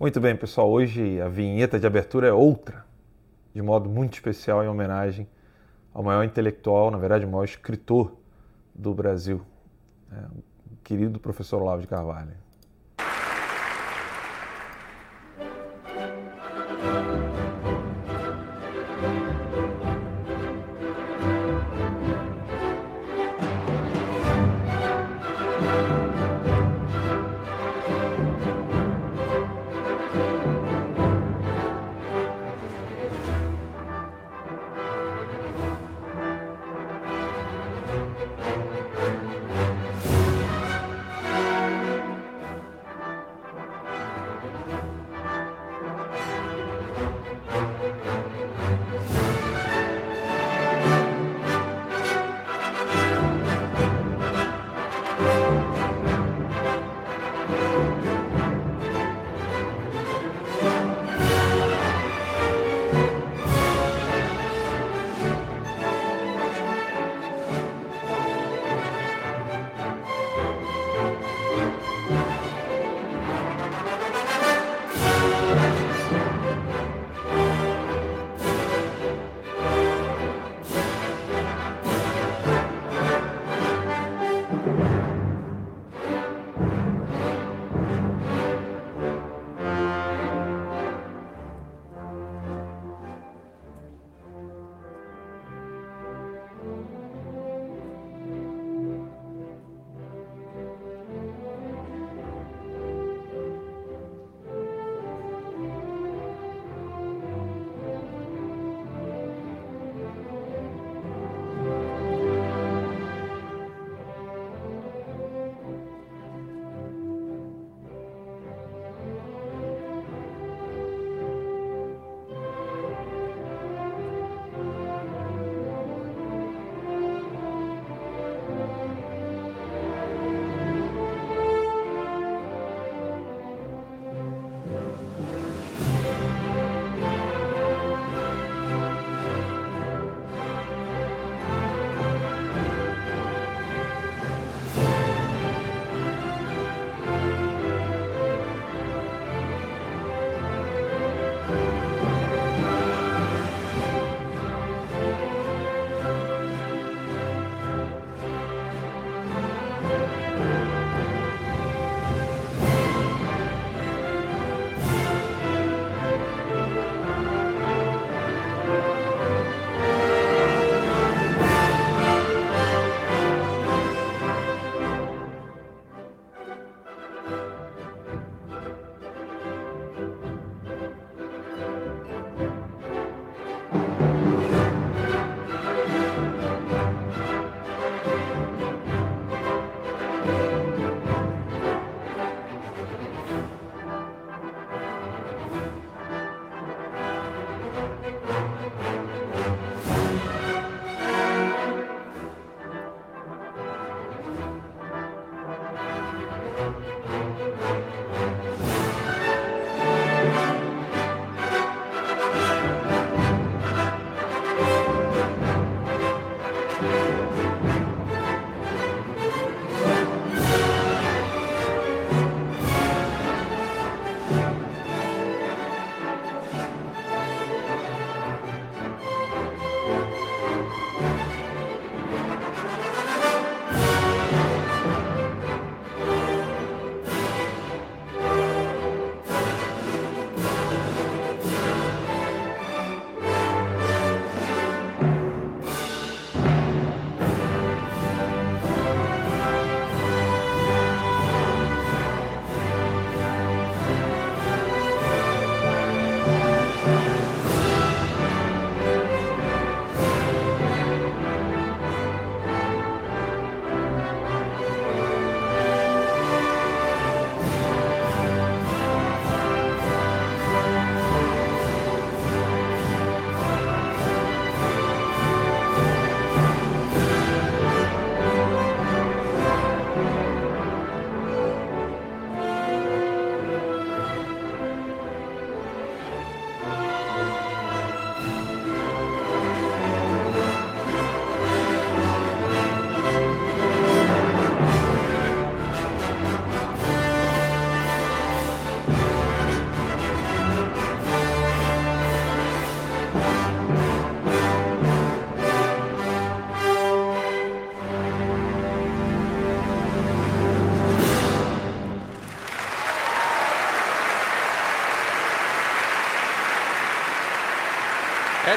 Muito bem, pessoal. Hoje a vinheta de abertura é outra, de modo muito especial, em homenagem ao maior intelectual, na verdade, o maior escritor do Brasil, né? o querido professor Olavo de Carvalho.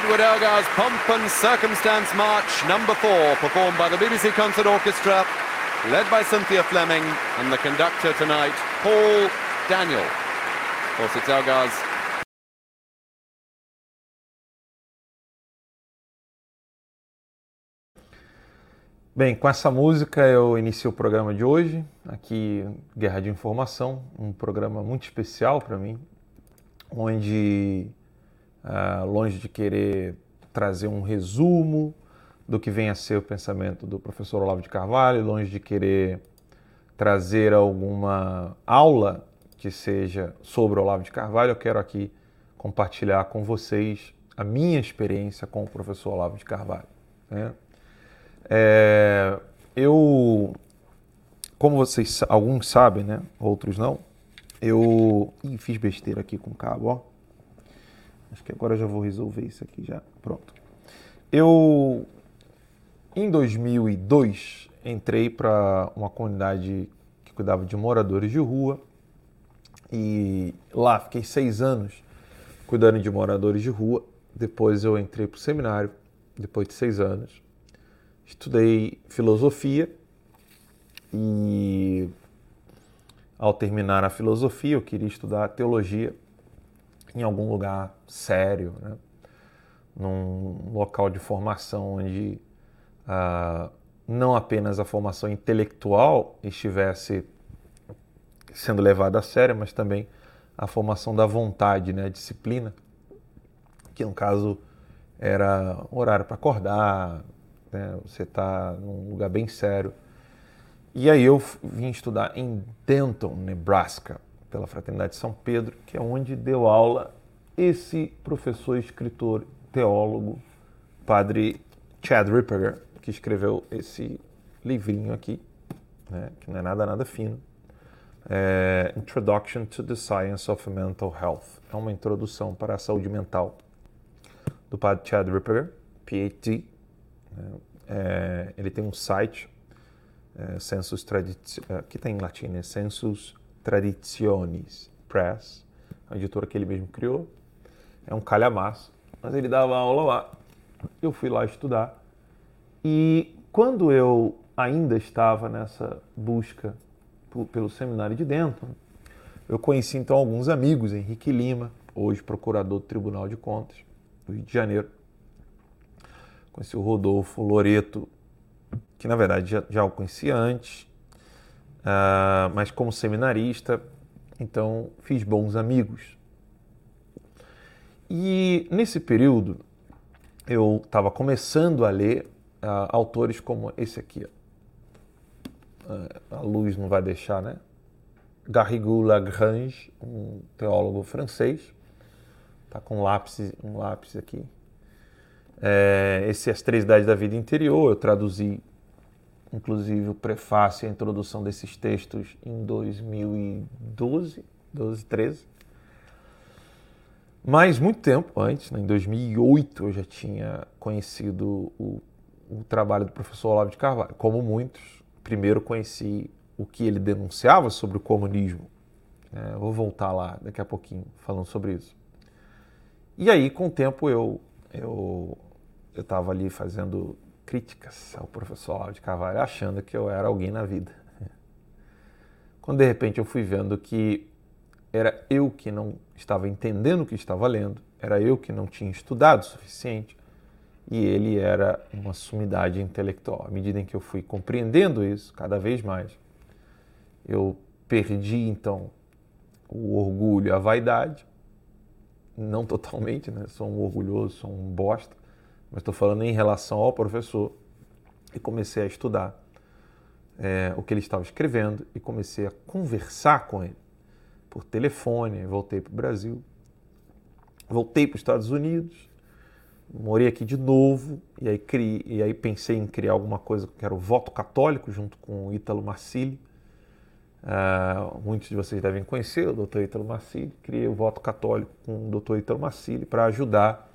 Edward Elgar's Pomp and Circumstance March, number four, performed by the BBC Concert Orchestra, led by Cynthia Fleming, and the conductor tonight, Paul Daniel. Of course, it's Elgar's Bem, com essa música eu inicio o programa de hoje, aqui Guerra de Informação, um programa muito especial para mim, onde, uh, longe de querer trazer um resumo do que vem a ser o pensamento do professor Olavo de Carvalho, longe de querer trazer alguma aula que seja sobre Olavo de Carvalho, eu quero aqui compartilhar com vocês a minha experiência com o professor Olavo de Carvalho. Né? É, eu, como vocês, alguns sabem, né? Outros não. Eu Ih, fiz besteira aqui com o cabo, ó. Acho que agora eu já vou resolver isso aqui já. Pronto. Eu, em 2002, entrei para uma comunidade que cuidava de moradores de rua e lá fiquei seis anos cuidando de moradores de rua. Depois eu entrei para o seminário, depois de seis anos estudei filosofia e ao terminar a filosofia eu queria estudar teologia em algum lugar sério, né? num local de formação onde ah, não apenas a formação intelectual estivesse sendo levada a sério, mas também a formação da vontade, né? a disciplina, que no caso era horário para acordar, né? Você está num lugar bem sério. E aí eu vim estudar em Denton, Nebraska, pela Fraternidade de São Pedro, que é onde deu aula esse professor, escritor, teólogo, padre Chad Ripperger, que escreveu esse livrinho aqui, né? que não é nada, nada fino. É Introduction to the Science of Mental Health. É uma introdução para a saúde mental do padre Chad Ripperger, PhD, é, ele tem um site, é, Census Tradici é, que tem em latim, né? Census Traditionis Press, a editora que ele mesmo criou. É um calhamaço, mas ele dava aula lá. Eu fui lá estudar. E quando eu ainda estava nessa busca pelo seminário de dentro, eu conheci então alguns amigos, Henrique Lima, hoje procurador do Tribunal de Contas do Rio de Janeiro, Conheci o Rodolfo Loreto, que na verdade já, já o conhecia antes, uh, mas como seminarista, então fiz bons amigos. E nesse período eu estava começando a ler uh, autores como esse aqui. Uh, a luz não vai deixar, né? Garrigou Lagrange, um teólogo francês. Tá com um lápis, um lápis aqui é, esse As Três Idades da Vida Interior, eu traduzi inclusive o prefácio e a introdução desses textos em 2012, 12, 13. Mas muito tempo antes, né, em 2008, eu já tinha conhecido o, o trabalho do professor Olavo de Carvalho. Como muitos, primeiro conheci o que ele denunciava sobre o comunismo. É, vou voltar lá daqui a pouquinho falando sobre isso. E aí, com o tempo, eu, eu eu estava ali fazendo críticas ao professor Olavo de Carvalho, achando que eu era alguém na vida. Quando de repente eu fui vendo que era eu que não estava entendendo o que estava lendo, era eu que não tinha estudado o suficiente e ele era uma sumidade intelectual. À medida em que eu fui compreendendo isso cada vez mais, eu perdi então o orgulho, a vaidade, não totalmente, né? Sou um orgulhoso, sou um bosta, mas estou falando em relação ao professor. E comecei a estudar é, o que ele estava escrevendo e comecei a conversar com ele por telefone. Voltei para o Brasil, voltei para os Estados Unidos, morei aqui de novo e aí, criei, e aí pensei em criar alguma coisa que era o voto católico junto com o Ítalo Marcilli. Uh, muitos de vocês devem conhecer o Dr. Ítalo Marcilli. Criei o voto católico com o Dr. Ítalo Marcilli para ajudar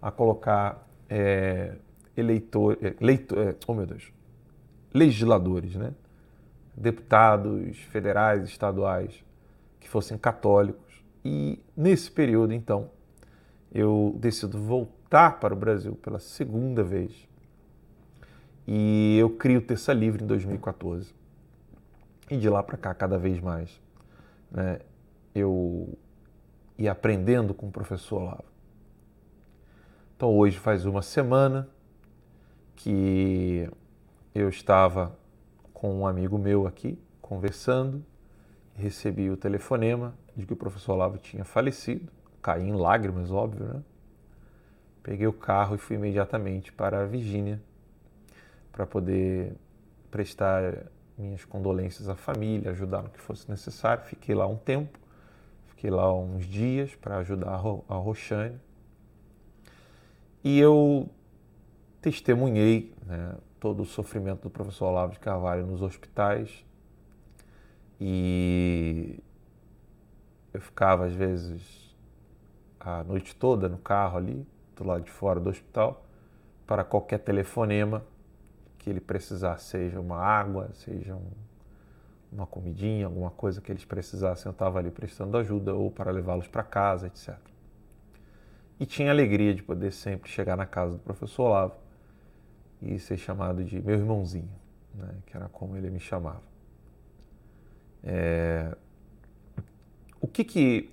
a colocar é, eleitor, é, é, oh meu Deus, legisladores, né? deputados federais, estaduais, que fossem católicos. E nesse período, então, eu decido voltar para o Brasil pela segunda vez. E eu crio o Terça Livre em 2014. E de lá para cá, cada vez mais, né, eu ia aprendendo com o professor Olavo. Então hoje faz uma semana que eu estava com um amigo meu aqui, conversando, recebi o telefonema de que o professor Olavo tinha falecido, caí em lágrimas, óbvio, né? Peguei o carro e fui imediatamente para a Virgínia para poder prestar minhas condolências à família, ajudar no que fosse necessário. Fiquei lá um tempo, fiquei lá uns dias para ajudar a Roxane. E eu testemunhei né, todo o sofrimento do professor Olavo de Carvalho nos hospitais. E eu ficava, às vezes, a noite toda no carro ali, do lado de fora do hospital, para qualquer telefonema que ele precisasse, seja uma água, seja um, uma comidinha, alguma coisa que eles precisassem, eu estava ali prestando ajuda ou para levá-los para casa, etc. E tinha alegria de poder sempre chegar na casa do professor Olavo e ser chamado de meu irmãozinho, né, que era como ele me chamava. É... O que, que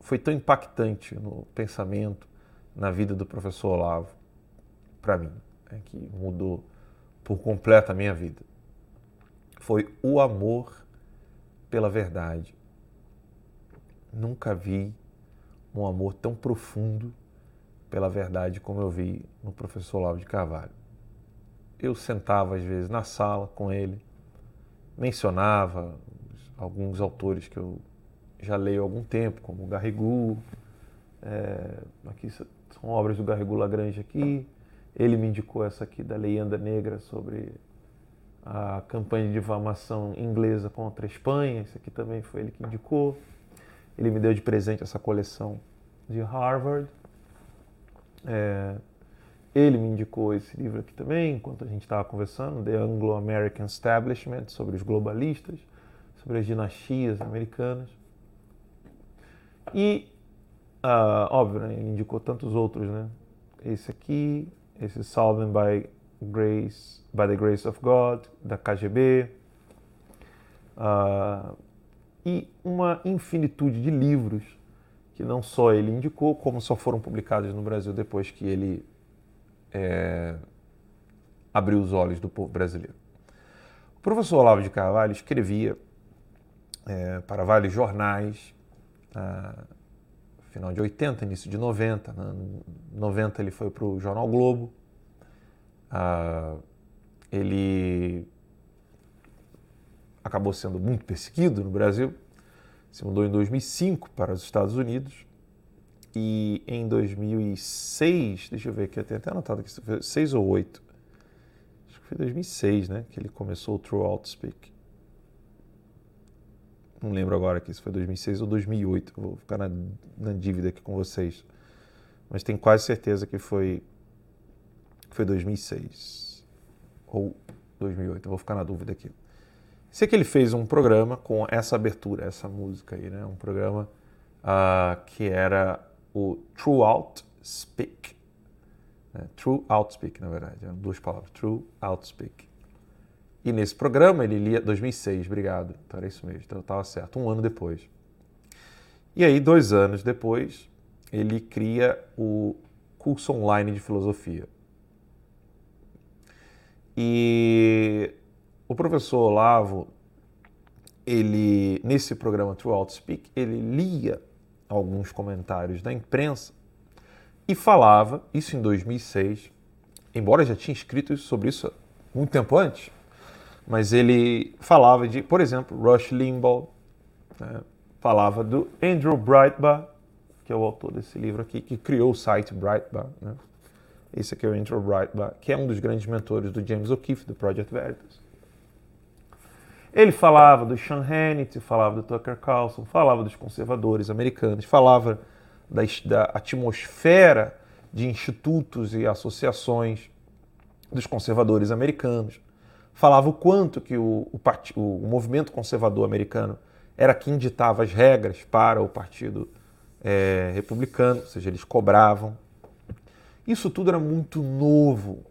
foi tão impactante no pensamento, na vida do professor Olavo, para mim, é que mudou por completo a minha vida? Foi o amor pela verdade. Nunca vi um amor tão profundo pela verdade como eu vi no professor Olavo de Carvalho. Eu sentava às vezes na sala com ele, mencionava alguns autores que eu já leio há algum tempo, como Garrigou, é, aqui são obras do Garrigou Lagrange aqui. Ele me indicou essa aqui da Leyenda Negra sobre a campanha de difamação inglesa contra a Espanha. Isso aqui também foi ele que indicou. Ele me deu de presente essa coleção de Harvard. É, ele me indicou esse livro aqui também, enquanto a gente estava conversando, The Anglo-American Establishment, sobre os globalistas, sobre as dinastias americanas. E, uh, óbvio, né, ele indicou tantos outros, né? Esse aqui, esse Solving by Grace, by the Grace of God, da KGB. Uh, ah, e uma infinitude de livros que não só ele indicou, como só foram publicados no Brasil depois que ele é, abriu os olhos do povo brasileiro. O professor Olavo de Carvalho escrevia é, para vários jornais, ah, final de 80, início de 90. Né? 90 ele foi para o Jornal Globo. Ah, ele acabou sendo muito perseguido no Brasil. Se mudou em 2005 para os Estados Unidos. E em 2006, deixa eu ver aqui, eu tenho até anotado aqui, 6 ou 8. Acho que foi 2006, né? Que ele começou o True Outspeak não lembro agora aqui se foi 2006 ou 2008, vou ficar na, na dívida aqui com vocês. Mas tenho quase certeza que foi, foi 2006 ou 2008, vou ficar na dúvida aqui. Sei que ele fez um programa com essa abertura, essa música aí, né? Um programa uh, que era o True Out Speak. Né? True Outspeak, na verdade, eram duas palavras. True Outspeak. E nesse programa ele lia 2006, obrigado. Então era isso mesmo, então estava certo, um ano depois. E aí, dois anos depois, ele cria o curso online de filosofia. E o professor Olavo, ele nesse programa Throughout Speak, ele lia alguns comentários da imprensa e falava, isso em 2006, embora já tinha escrito sobre isso muito tempo antes, mas ele falava de, por exemplo, Rush Limbaugh, né? falava do Andrew Breitbart, que é o autor desse livro aqui, que criou o site Breitbart. Né? Esse aqui é o Andrew Breitbart, que é um dos grandes mentores do James O'Keefe, do Project Veritas. Ele falava do Sean Hannity, falava do Tucker Carlson, falava dos conservadores americanos, falava da, da atmosfera de institutos e associações dos conservadores americanos falava o quanto que o, o, o movimento conservador americano era quem ditava as regras para o partido é, republicano, ou seja, eles cobravam. Isso tudo era muito novo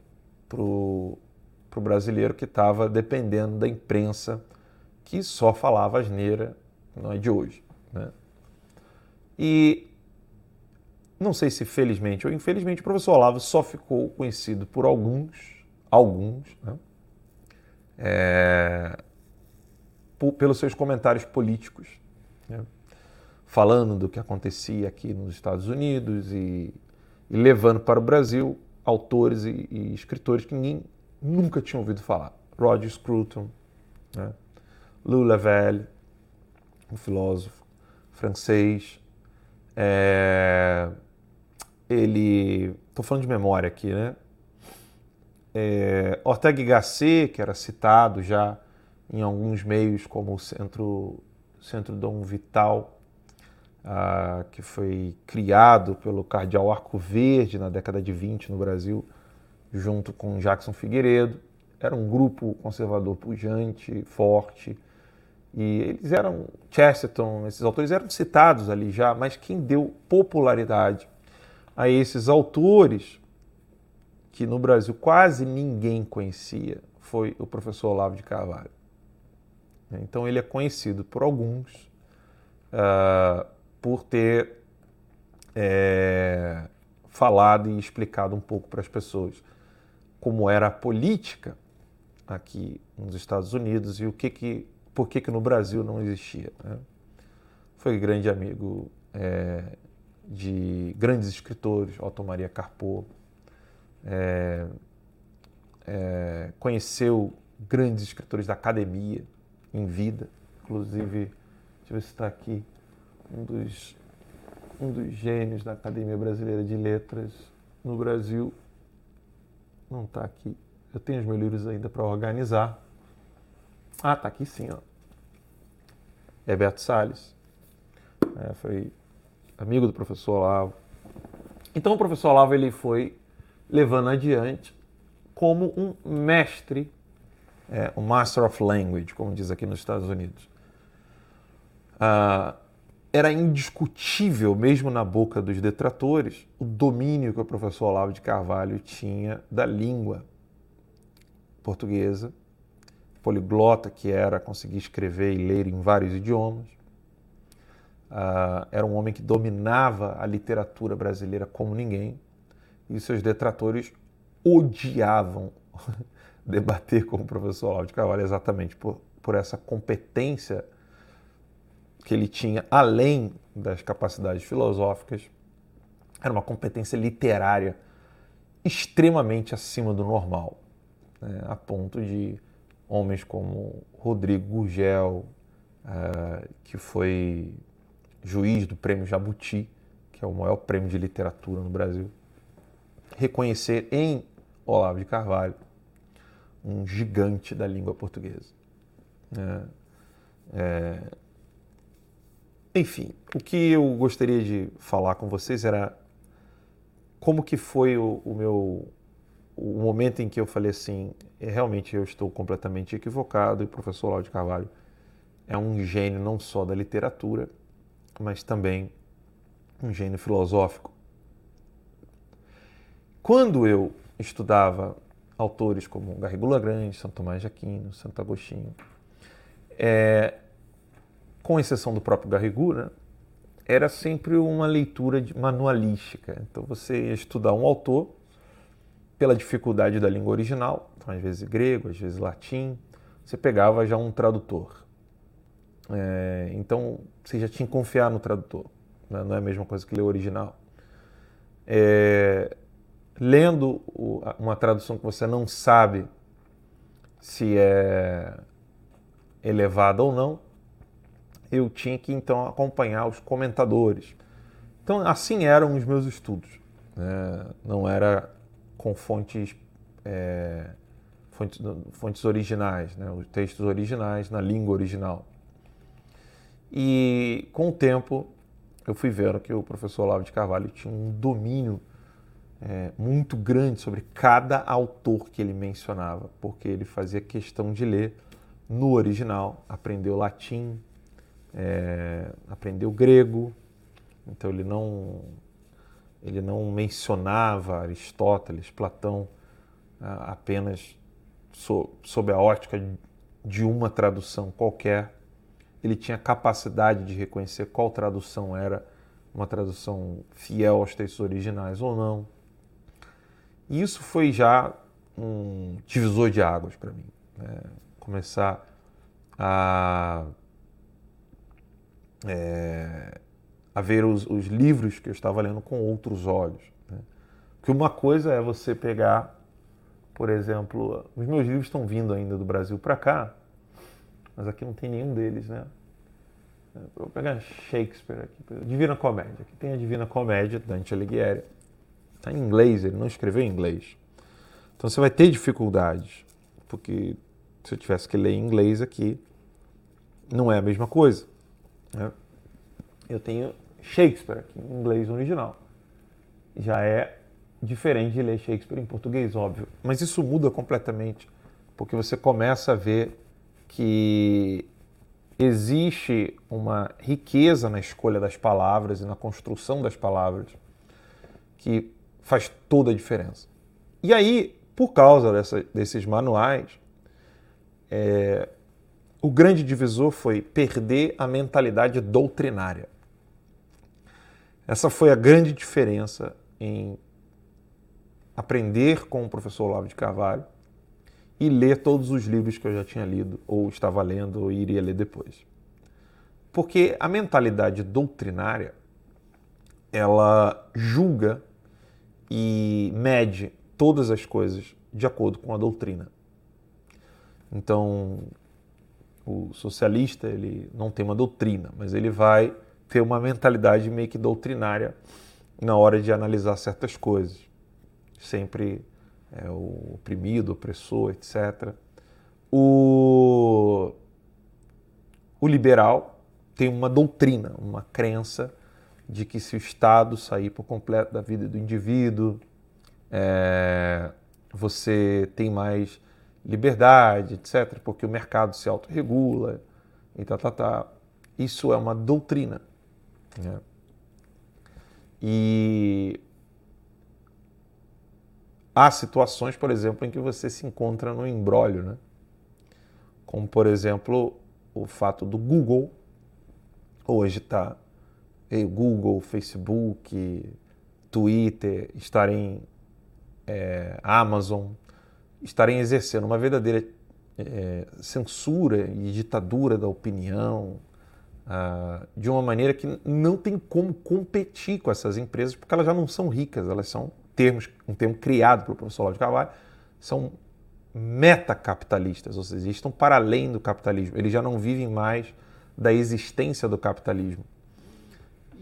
para o brasileiro que estava dependendo da imprensa que só falava asneira, não é de hoje. Né? E não sei se felizmente ou infelizmente o professor Olavo só ficou conhecido por alguns, alguns, né? é, pelos seus comentários políticos. Né? falando do que acontecia aqui nos Estados Unidos e, e levando para o Brasil autores e, e, escritores que ninguém nunca tinha ouvido falar. Roger Scruton, né? Lou Lavelle, um filósofo francês. É, ele, estou falando de memória aqui, né? É, Ortega y Gasset, que era citado já em alguns meios como o Centro, Centro Dom Vital, ah, que foi criado pelo cardeal Arco Verde na década de 20 no Brasil, junto com Jackson Figueiredo. Era um grupo conservador pujante, forte, e eles eram, Chesterton, esses autores eram citados ali já, mas quem deu popularidade a esses autores, que no Brasil quase ninguém conhecia, foi o professor Olavo de Carvalho. Então ele é conhecido por alguns, uh, por ter é, falado e explicado um pouco para as pessoas como era a política aqui nos Estados Unidos e o que que, por que, que no Brasil não existia. Né? Foi grande amigo é, de grandes escritores, Otto Maria Carpo, é, é, conheceu grandes escritores da academia em vida, inclusive, deixa eu ver se está aqui, um dos, um dos gênios da Academia Brasileira de Letras no Brasil. Não está aqui. Eu tenho os meus livros ainda para organizar. Ah, está aqui sim, ó. Heberto Salles. É, foi amigo do professor Olavo. Então o professor Olavo ele foi levando adiante como um mestre, é, um Master of Language, como diz aqui nos Estados Unidos. Ah, era indiscutível, mesmo na boca dos detratores, o domínio que o professor Olavo de Carvalho tinha da língua portuguesa, poliglota que era, conseguir escrever e ler em vários idiomas. Uh, era um homem que dominava a literatura brasileira como ninguém, e seus detratores odiavam debater com o professor Olavo de Carvalho exatamente por, por essa competência que ele tinha além das capacidades filosóficas, era uma competência literária extremamente acima do normal, né? a ponto de homens como Rodrigo Gurgel, uh, que foi juiz do Prêmio Jabuti, que é o maior prêmio de literatura no Brasil, reconhecer em Olavo de Carvalho um gigante da língua portuguesa. É, enfim, o que eu gostaria de falar com vocês era como que foi o, o meu o momento em que eu falei assim, é, realmente eu estou completamente equivocado e o professor Lauro de Carvalho é um gênio não só da literatura, mas também um gênio filosófico. Quando eu estudava autores como Garrigou Lagrange, Santo Tomás de Aquino, Santo Agostinho, é, com exceção do próprio Garrigou, né, era sempre uma leitura manualística. Então você ia estudar um autor pela dificuldade da língua original, então às vezes grego, às vezes latim, você pegava já um tradutor. É, então você já tinha que confiar no tradutor, né? não é a mesma coisa que ler o original. É, lendo uma tradução que você não sabe se é elevada ou não, eu tinha que então acompanhar os comentadores. Então, assim eram os meus estudos. Né? Não era com fontes, é, fontes, fontes, originais, né? os textos originais na língua original. E com o tempo, eu fui vendo que o professor Olavo de Carvalho tinha um domínio é, muito grande sobre cada autor que ele mencionava, porque ele fazia questão de ler no original, aprendeu latim, é, aprendeu grego, Então ele não ele não mencionava Aristóteles, Platão apenas sob a ótica de uma tradução qualquer. Ele tinha capacidade de reconhecer qual tradução era uma tradução fiel aos textos originais ou não. E isso foi já um divisor de águas para mim. Né? Começar a, é, a ver os, os, livros que eu estava lendo com outros olhos. Né? Porque uma coisa é você pegar, por exemplo, os meus livros estão vindo ainda do Brasil para cá, mas aqui não tem nenhum deles, né? Vou pegar Shakespeare aqui, Divina Comédia. Aqui tem a Divina Comédia, Dante Alighieri. Está em inglês, ele não escreveu em inglês. Então você vai ter dificuldades, porque se eu tivesse que ler em inglês aqui, não é a mesma coisa. Né? Eu tenho Shakespeare aqui em inglês original. Já é diferente de ler Shakespeare em português, óbvio. Mas isso muda completamente, porque você começa a ver que existe uma riqueza na escolha das palavras e na construção das palavras que faz toda a diferença. E aí, por causa dessa, desses manuais, é, o grande divisor foi perder a mentalidade doutrinária. Essa foi a grande diferença em aprender com o professor Olavo de Carvalho e ler todos os livros que eu já tinha lido, ou estava lendo, ou iria ler depois. Porque a mentalidade doutrinária, ela julga e mede todas as coisas de acordo com a doutrina. Então, o socialista, ele não tem uma doutrina, mas ele vai ter uma mentalidade meio que doutrinária na hora de analisar certas coisas. Sempre é, o oprimido, opressor, etc. O, o liberal tem uma doutrina, uma crença de que se o Estado sair por completo da vida do indivíduo, é, você tem mais liberdade, etc., porque o mercado se autorregula e tá, tá, tá. Isso é uma doutrina. Né? E há situações, por exemplo, em que você se encontra no embrólio, né? Como, por exemplo, o fato do Google hoje está Google, Facebook, Twitter, estarem é, Amazon, estarem exercendo uma verdadeira é, censura e ditadura da opinião ah, de uma maneira que não tem como competir com essas empresas porque elas já não são ricas, elas são termos, um termo criado pelo professor de Carvalho, são metacapitalistas, ou seja, estão para além do capitalismo. Eles já não vivem mais da existência do capitalismo.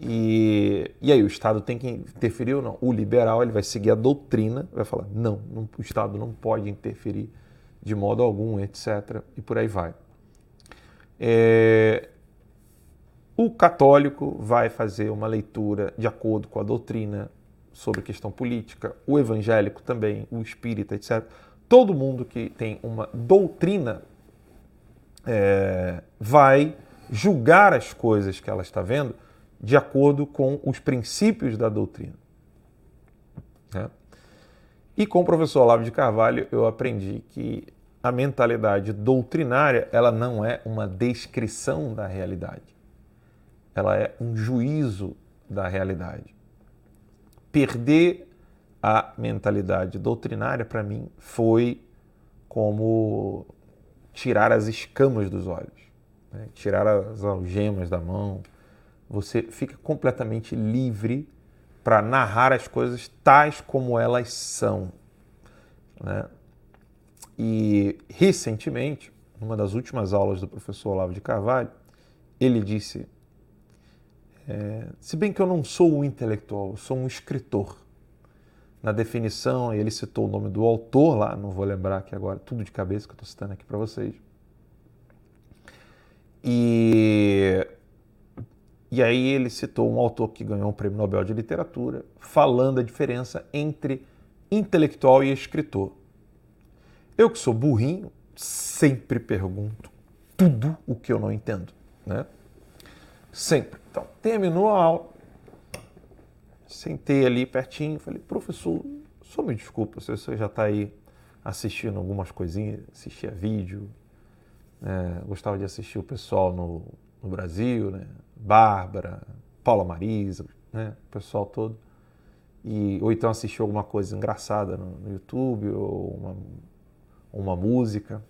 E, e aí o Estado tem que interferir ou não? O liberal ele vai seguir a doutrina, vai falar não, não o Estado não pode interferir de modo algum, etc. E por aí vai. É, o católico vai fazer uma leitura de acordo com a doutrina sobre questão política, o evangélico também, o espírita, etc. Todo mundo que tem uma doutrina é, vai julgar as coisas que ela está vendo de acordo com os princípios da doutrina. Né? E com o professor Olavo de Carvalho eu aprendi que a mentalidade doutrinária ela não é uma descrição da realidade, ela é um juízo da realidade perder a mentalidade doutrinária, para mim, foi como tirar as escamas dos olhos, né? tirar as algemas da mão. Você fica completamente livre para narrar as coisas tais como elas são. Né? E recentemente, numa das últimas aulas do professor Olavo de Carvalho, ele disse é, se bem que eu não sou um intelectual, eu sou um escritor. Na definição, ele citou o nome do autor lá, não vou lembrar aqui agora, tudo de cabeça que eu estou citando aqui para vocês. E, e aí ele citou um autor que ganhou um prêmio Nobel de Literatura, falando a diferença entre intelectual e escritor. Eu que sou burrinho, sempre pergunto tudo o que eu não entendo, né? Sempre. Então, terminou a aula, sentei ali pertinho, falei, professor, só me desculpa se você já está aí assistindo algumas coisinhas, assistia vídeo, é, gostava de assistir o pessoal no, no Brasil, né? Bárbara, Paula Marisa, né? o pessoal todo. E, ou então assistir alguma coisa engraçada no, no YouTube, ou uma, uma música.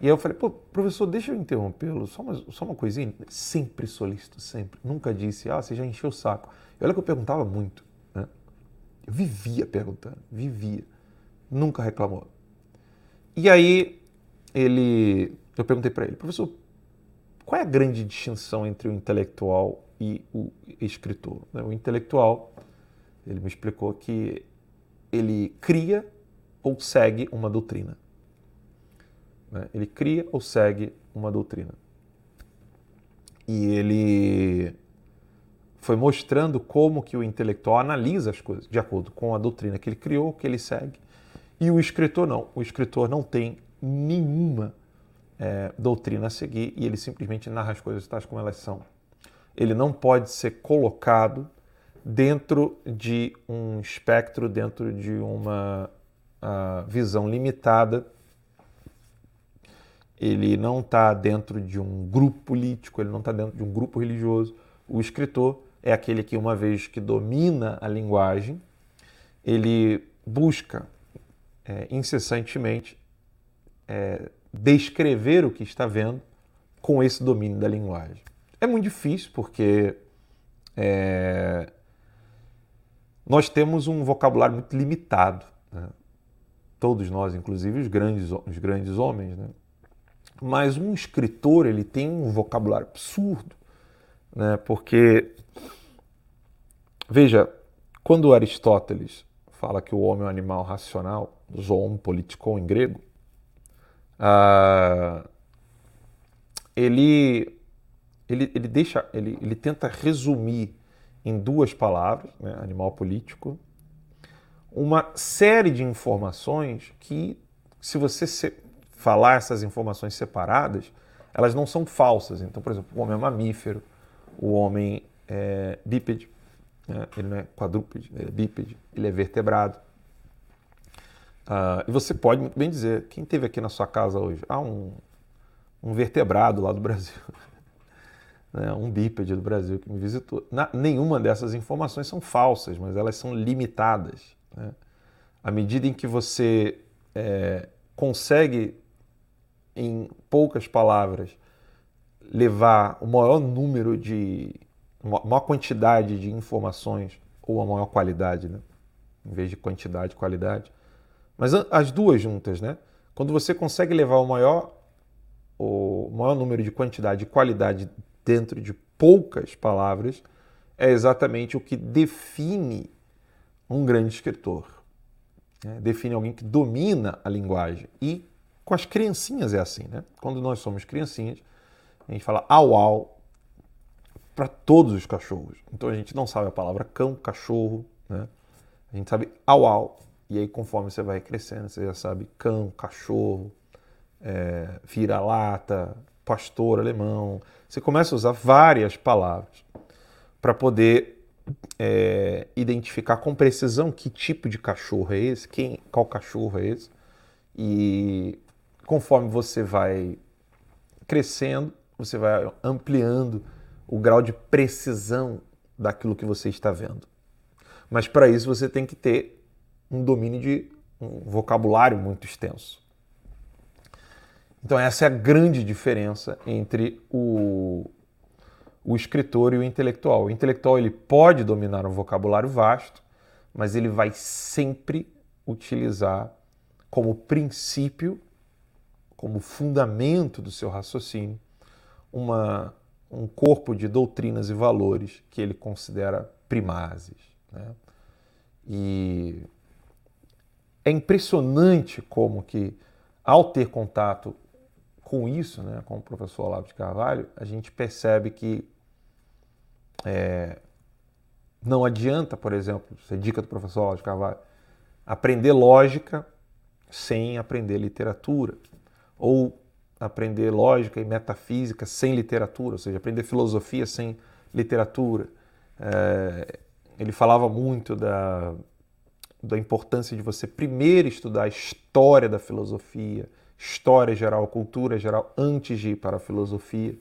E aí eu falei, pô, professor, deixa eu interrompê-lo, só uma, só uma coisinha. Sempre solícito, sempre. Nunca disse, ah, você já encheu o saco. E olha que eu perguntava muito. Né? Eu vivia perguntando, vivia. Nunca reclamou. E aí ele, eu perguntei para ele, professor, qual é a grande distinção entre o intelectual e o escritor? O intelectual, ele me explicou que ele cria ou segue uma doutrina. Né? Ele cria ou segue uma doutrina. E ele foi mostrando como que o intelectual analisa as coisas de acordo com a doutrina que ele criou, que ele segue. E o escritor não. O escritor não tem nenhuma é, doutrina a seguir e ele simplesmente narra as coisas tais como elas são. Ele não pode ser colocado dentro de um espectro, dentro de uma uh, visão limitada ele não está dentro de um grupo político, ele não está dentro de um grupo religioso. O escritor é aquele que, uma vez que domina a linguagem, ele busca é, incessantemente é, descrever o que está vendo com esse domínio da linguagem. É muito difícil porque é, nós temos um vocabulário muito limitado. Né? Todos nós, inclusive os grandes, os grandes homens, né? mas um escritor ele tem um vocabulário absurdo, né? Porque veja, quando Aristóteles fala que o homem é um animal racional, zoon politikon em grego, uh, ele, ele, ele deixa, ele, ele tenta resumir em duas palavras, né, animal político, uma série de informações que, se você se, falar essas informações separadas, elas não são falsas. Então, por exemplo, o homem é mamífero, o homem é bípede, né? ele não é quadrúpede, ele é bípede, ele é vertebrado. Uh, e você pode muito bem dizer, quem teve aqui na sua casa hoje? Ah, um, um vertebrado lá do Brasil. né? Um bípede do Brasil que me visitou. Na, nenhuma dessas informações são falsas, mas elas são limitadas. Né? À medida em que você é, consegue em poucas palavras, levar o maior número de, uma maior quantidade de informações ou a maior qualidade, né? em vez de quantidade qualidade. Mas as duas juntas, né? Quando você consegue levar o maior, o maior número de quantidade e qualidade dentro de poucas palavras, é exatamente o que define um grande escritor. Né? Define alguém que domina a linguagem e com as criancinhas é assim, né? Quando nós somos criancinhas, a gente fala au au para todos os cachorros. Então a gente não sabe a palavra cão, cachorro, né? A gente sabe au au. E aí conforme você vai crescendo, você já sabe cão, cachorro, é, vira-lata, pastor alemão. Você começa a usar várias palavras para poder é, identificar com precisão que tipo de cachorro é esse, quem, qual cachorro é esse. E conforme você vai crescendo, você vai ampliando o grau de precisão daquilo que você está vendo. Mas para isso você tem que ter um domínio de um vocabulário muito extenso. Então essa é a grande diferença entre o, o escritor e o intelectual. O intelectual ele pode dominar um vocabulário vasto, mas ele vai sempre utilizar como princípio como fundamento do seu raciocínio uma, um corpo de doutrinas e valores que ele considera primazes. Né? E é impressionante como que, ao ter contato com isso, né, com o professor Olavo de Carvalho, a gente percebe que é, não adianta, por exemplo, essa é dica do professor Olavo de Carvalho, aprender lógica sem aprender literatura ou aprender lógica e metafísica sem literatura, ou seja, aprender filosofia sem literatura, é, ele falava muito da, da importância de você primeiro estudar a história da filosofia, história geral, cultura geral, antes de ir para a filosofia.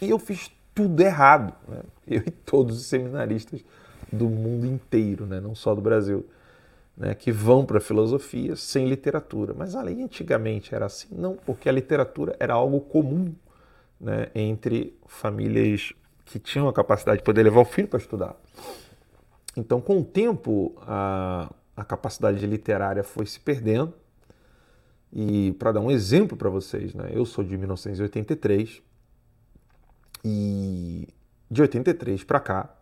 E eu fiz tudo errado, né? eu e todos os seminaristas do mundo inteiro, né? não só do Brasil, né? que vão para a filosofia sem literatura. Mas além antigamente era assim? Não, porque a literatura era algo comum né? entre famílias que tinham a capacidade de poder levar o filho para estudar. Então, com o tempo, a, a capacidade literária foi se perdendo. E para dar um exemplo para vocês, né, eu sou de 1983 e de 83 para cá,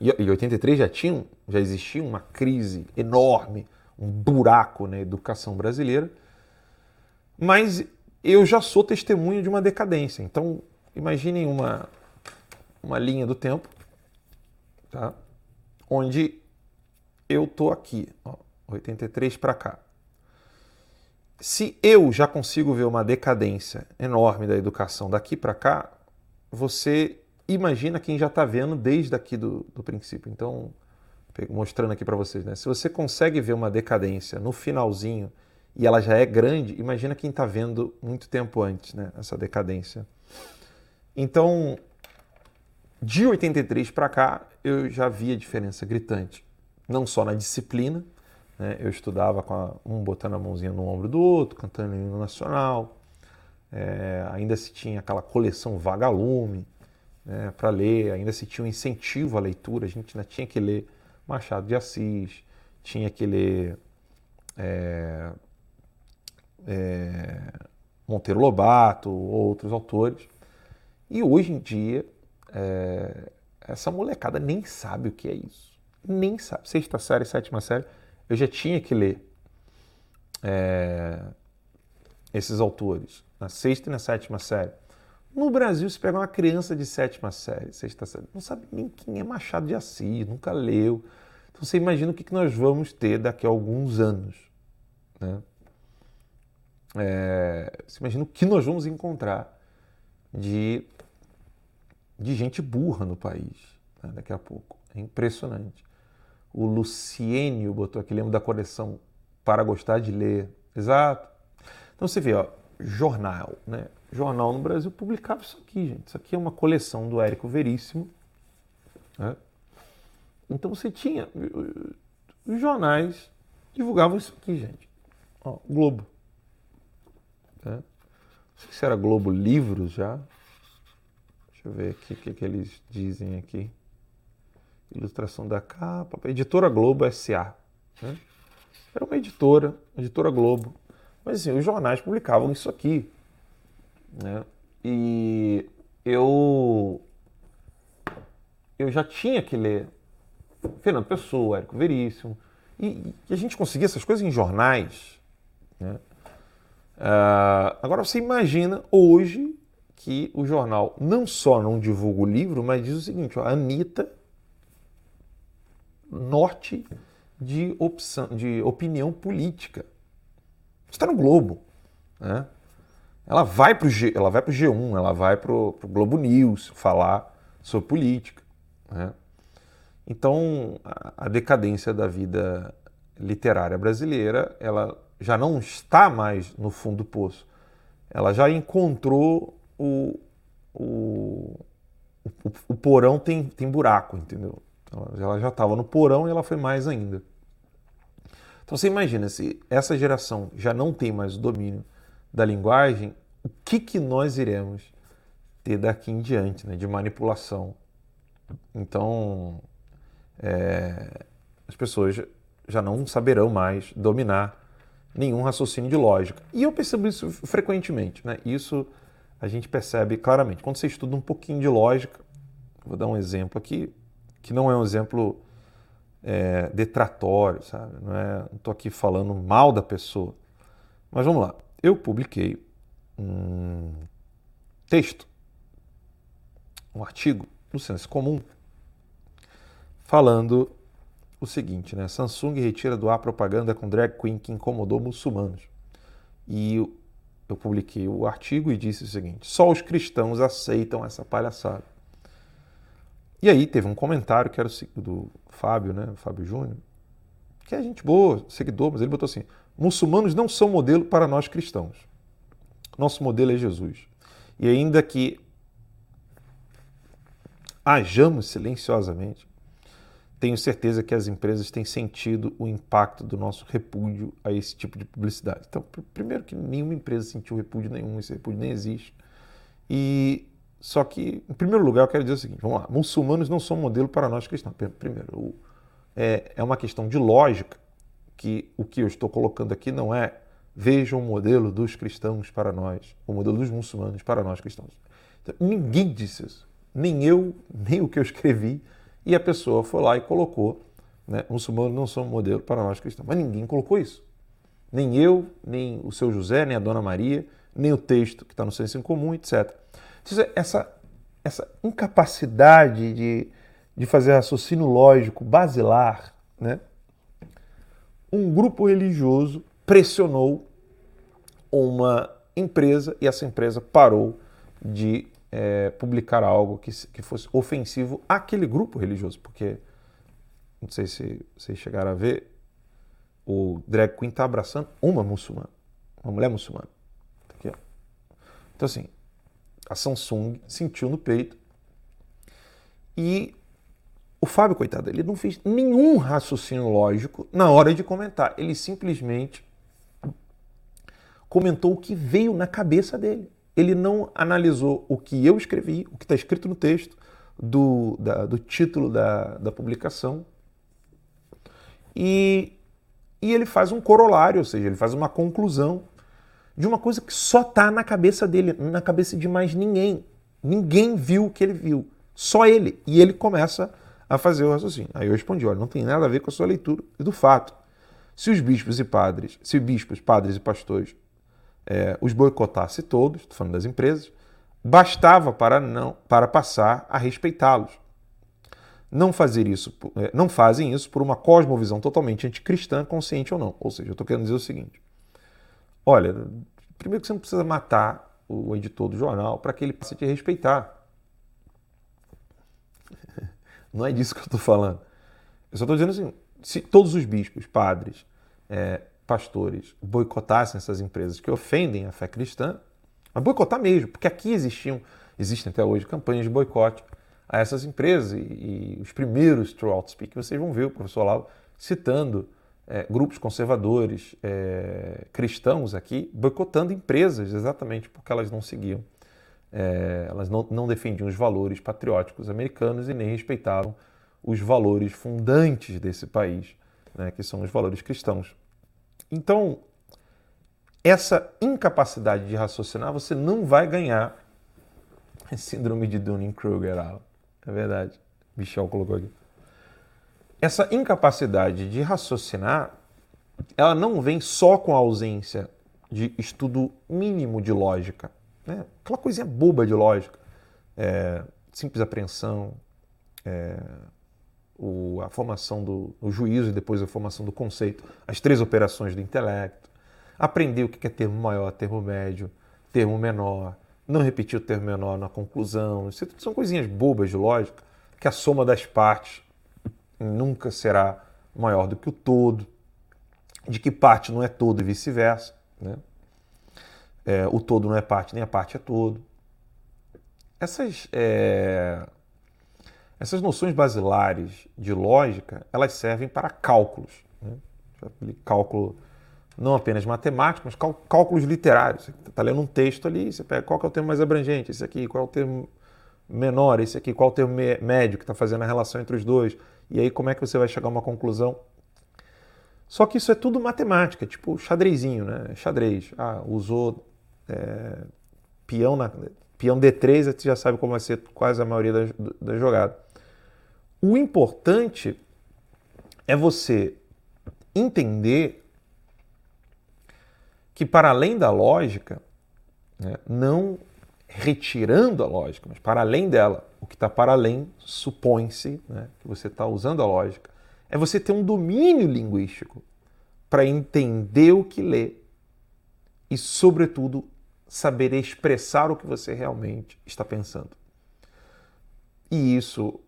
e em 83 já tinha, já existia uma crise enorme, um buraco na educação brasileira, mas eu já sou testemunho de uma decadência. Então, imaginem uma, uma linha do tempo, tá? Onde eu tô aqui, ó, 83 para cá. Se eu já consigo ver uma decadência enorme da educação daqui para cá, você imagina quem já está vendo desde aqui do, do princípio. Então, mostrando aqui para vocês, né? Se você consegue ver uma decadência no finalzinho e ela já é grande, imagina quem está vendo muito tempo antes, né? Essa decadência. Então, de 83 para cá, eu já vi a diferença gritante. Não só na disciplina, né? eu estudava com a, um botando a mãozinha no ombro do outro, cantando hino nacional. É, ainda se tinha aquela coleção vagalume né, para ler, ainda se tinha um incentivo à leitura, a gente ainda tinha que ler Machado de Assis, tinha que ler é, é, Monteiro Lobato, outros autores. E hoje em dia é, essa molecada nem sabe o que é isso. Nem sabe. Sexta série, sétima série, eu já tinha que ler é, esses autores na sexta e na sétima série. No Brasil, se pega uma criança de sétima série, sexta série, não sabe nem quem é Machado de Assis, nunca leu. Então você imagina o que nós vamos ter daqui a alguns anos. Né? É, você imagina o que nós vamos encontrar de de gente burra no país né, daqui a pouco. É impressionante. O Luciênio botou aqui, lembro da coleção Para Gostar de Ler. Exato. Então você vê, ó, jornal, né? Jornal no Brasil publicava isso aqui, gente. Isso aqui é uma coleção do Érico Veríssimo. Né? Então você tinha. Os jornais divulgavam isso aqui, gente. Ó, Globo. Né? Não sei se era Globo Livros já. Deixa eu ver aqui o que, que eles dizem aqui. Ilustração da capa. Editora Globo S.A. Né? Era uma editora, editora Globo. Mas assim, os jornais publicavam isso aqui. Né? E eu, eu já tinha que ler Fernando Pessoa, Érico Veríssimo. E, e, a gente conseguia essas coisas em jornais. Né? Uh, agora você imagina hoje que o jornal não só não divulga o livro, mas diz o seguinte: ó, Anitta, norte de, opção, de opinião política. Está no Globo. Né? Ela vai para o G, ela vai pro G1, ela vai para o Globo News falar sobre política. Né? Então, a, a decadência da vida literária brasileira, ela já não está mais no fundo do poço. Ela já encontrou o, o, o, porão tem, tem buraco, entendeu? Ela já estava no porão e ela foi mais ainda. Então você imagina, se essa geração já não tem mais o domínio da linguagem, o que, que nós iremos ter daqui em diante, né, de manipulação? Então, é, as pessoas já não saberão mais dominar nenhum raciocínio de lógica. E eu percebo isso frequentemente. Né? Isso a gente percebe claramente. Quando você estuda um pouquinho de lógica, vou dar um exemplo aqui, que não é um exemplo é, detratório, sabe? Não é, estou aqui falando mal da pessoa. Mas vamos lá. Eu publiquei um texto, um artigo no Senso Comum, falando o seguinte, né? Samsung retira do ar propaganda com drag queen que incomodou muçulmanos. E eu publiquei o artigo e disse o seguinte: só os cristãos aceitam essa palhaçada. E aí teve um comentário que era do Fábio, né? Fábio Júnior, que é gente boa, seguidor, mas ele botou assim: muçulmanos não são modelo para nós cristãos. Nosso modelo é Jesus. E ainda que hajamos silenciosamente, tenho certeza que as empresas têm sentido o impacto do nosso repúdio a esse tipo de publicidade. Então, primeiro que nenhuma empresa sentiu repúdio nenhum, esse repúdio nem existe. E só que, em primeiro lugar, eu quero dizer o seguinte: vamos lá, muçulmanos não são modelo para nós cristãos. Primeiro, é, é uma questão de lógica que o que eu estou colocando aqui não é vejam o modelo dos cristãos para nós, o modelo dos muçulmanos para nós cristãos. Então, ninguém disse isso, nem eu, nem o que eu escrevi e a pessoa foi lá e colocou, né, muçulmanos não são modelo para nós cristãos. Mas ninguém colocou isso. Nem eu, nem o seu José, nem a Dona Maria, nem o texto que está no senso em comum, etc. Essa, essa incapacidade de, de fazer raciocínio lógico basilar, né? um grupo religioso pressionou uma empresa e essa empresa parou de é, publicar algo que, que fosse ofensivo àquele grupo religioso, porque não sei se vocês chegaram a ver, o drag queen está abraçando uma muçulmana, uma mulher muçulmana. Tá aqui, então, assim, a Samsung sentiu no peito e o Fábio, coitado, ele não fez nenhum raciocínio lógico na hora de comentar. Ele simplesmente comentou o que veio na cabeça dele ele não analisou o que eu escrevi, o que está escrito no texto, do, da, do título da, da publicação, e, e ele faz um corolário, ou seja, ele faz uma conclusão de uma coisa que só está na cabeça dele, na cabeça de mais ninguém. Ninguém viu o que ele viu, só ele. E ele começa a fazer o raciocínio. Aí eu respondi: olha, não tem nada a ver com a sua leitura e do fato. Se os bispos e padres, se bispos, padres e pastores é, os boicotasse todos, estou falando das empresas, bastava para não para passar a respeitá-los. Não fazer isso, é, não fazem isso por uma cosmovisão totalmente anticristã, consciente ou não. Ou seja, eu estou querendo dizer o seguinte: olha, primeiro que você não precisa matar o editor do jornal para que ele passe a te respeitar. Não é disso que eu estou falando. Eu só estou dizendo assim: se todos os bispos, padres, é, pastores boicotassem essas empresas que ofendem a fé cristã, mas boicotar mesmo, porque aqui existiam, existem até hoje campanhas de boicote a essas empresas e, e os primeiros throughout speak vocês vão ver o professor Lau citando é, grupos conservadores é, cristãos aqui boicotando empresas exatamente porque elas não seguiam, é, elas não, não defendiam os valores patrióticos americanos e nem respeitavam os valores fundantes desse país, né, que são os valores cristãos. Então, essa incapacidade de raciocinar, você não vai ganhar síndrome de Dunning-Kruger. É verdade. Michel colocou aqui. Essa incapacidade de raciocinar, ela não vem só com a ausência de estudo mínimo de lógica. Né? Aquela coisinha boba de lógica. É, simples apreensão, é, o, a formação do juízo e depois a formação do conceito, as três operações do intelecto, aprender o que é termo maior, termo médio, termo menor, não repetir o termo menor na conclusão. Isso são coisinhas bobas de lógica, que a soma das partes nunca será maior do que o todo, de que parte não é todo e vice-versa. Né? É, o todo não é parte, nem a parte é todo. Essas é, essas noções basilares de lógica, elas servem para cálculos. Né? Cálculo não apenas matemático, mas cálculos literários. Você está lendo um texto ali, você pega qual é o termo mais abrangente, esse aqui, qual é o termo menor, esse aqui, qual é o termo médio que está fazendo a relação entre os dois, e aí como é que você vai chegar a uma conclusão. Só que isso é tudo matemática, tipo xadrezinho, né? Xadrez. Ah, usou é, peão, na, peão D3, você já sabe como vai ser quase a maioria da, da jogada. O importante é você entender que, para além da lógica, né, não retirando a lógica, mas para além dela, o que está para além supõe-se né, que você está usando a lógica, é você ter um domínio linguístico para entender o que lê e, sobretudo, saber expressar o que você realmente está pensando. E isso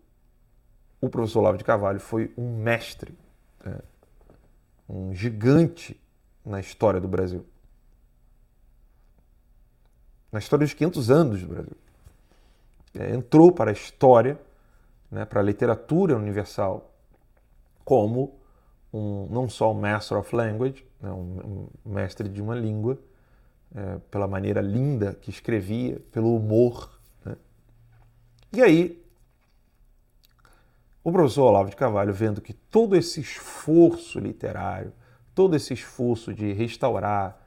o professor Olavo de Carvalho foi um mestre, é, um gigante na história do Brasil. Na história dos 500 anos do Brasil. É, entrou para a história, né, para a literatura universal, como um, não só um Master of Language, né, um, um mestre de uma língua, é, pela maneira linda que escrevia, pelo humor. Né? E aí, o professor Olavo de Carvalho, vendo que todo esse esforço literário, todo esse esforço de restaurar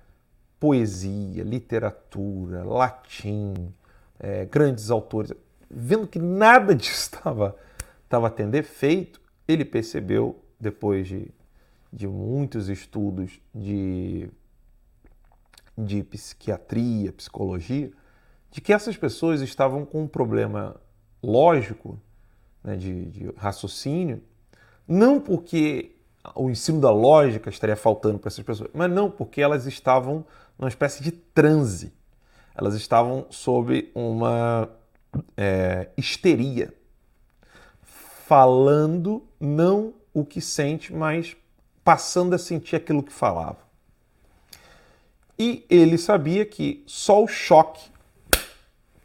poesia, literatura, latim, é, grandes autores, vendo que nada disso estava, estava tendo efeito, ele percebeu, depois de, de muitos estudos de de psiquiatria, psicologia, de que essas pessoas estavam com um problema lógico, né, de, de raciocínio, não porque o ensino da lógica estaria faltando para essas pessoas, mas não porque elas estavam numa espécie de transe. Elas estavam sob uma é, histeria, falando não o que sente, mas passando a sentir aquilo que falava. E ele sabia que só o choque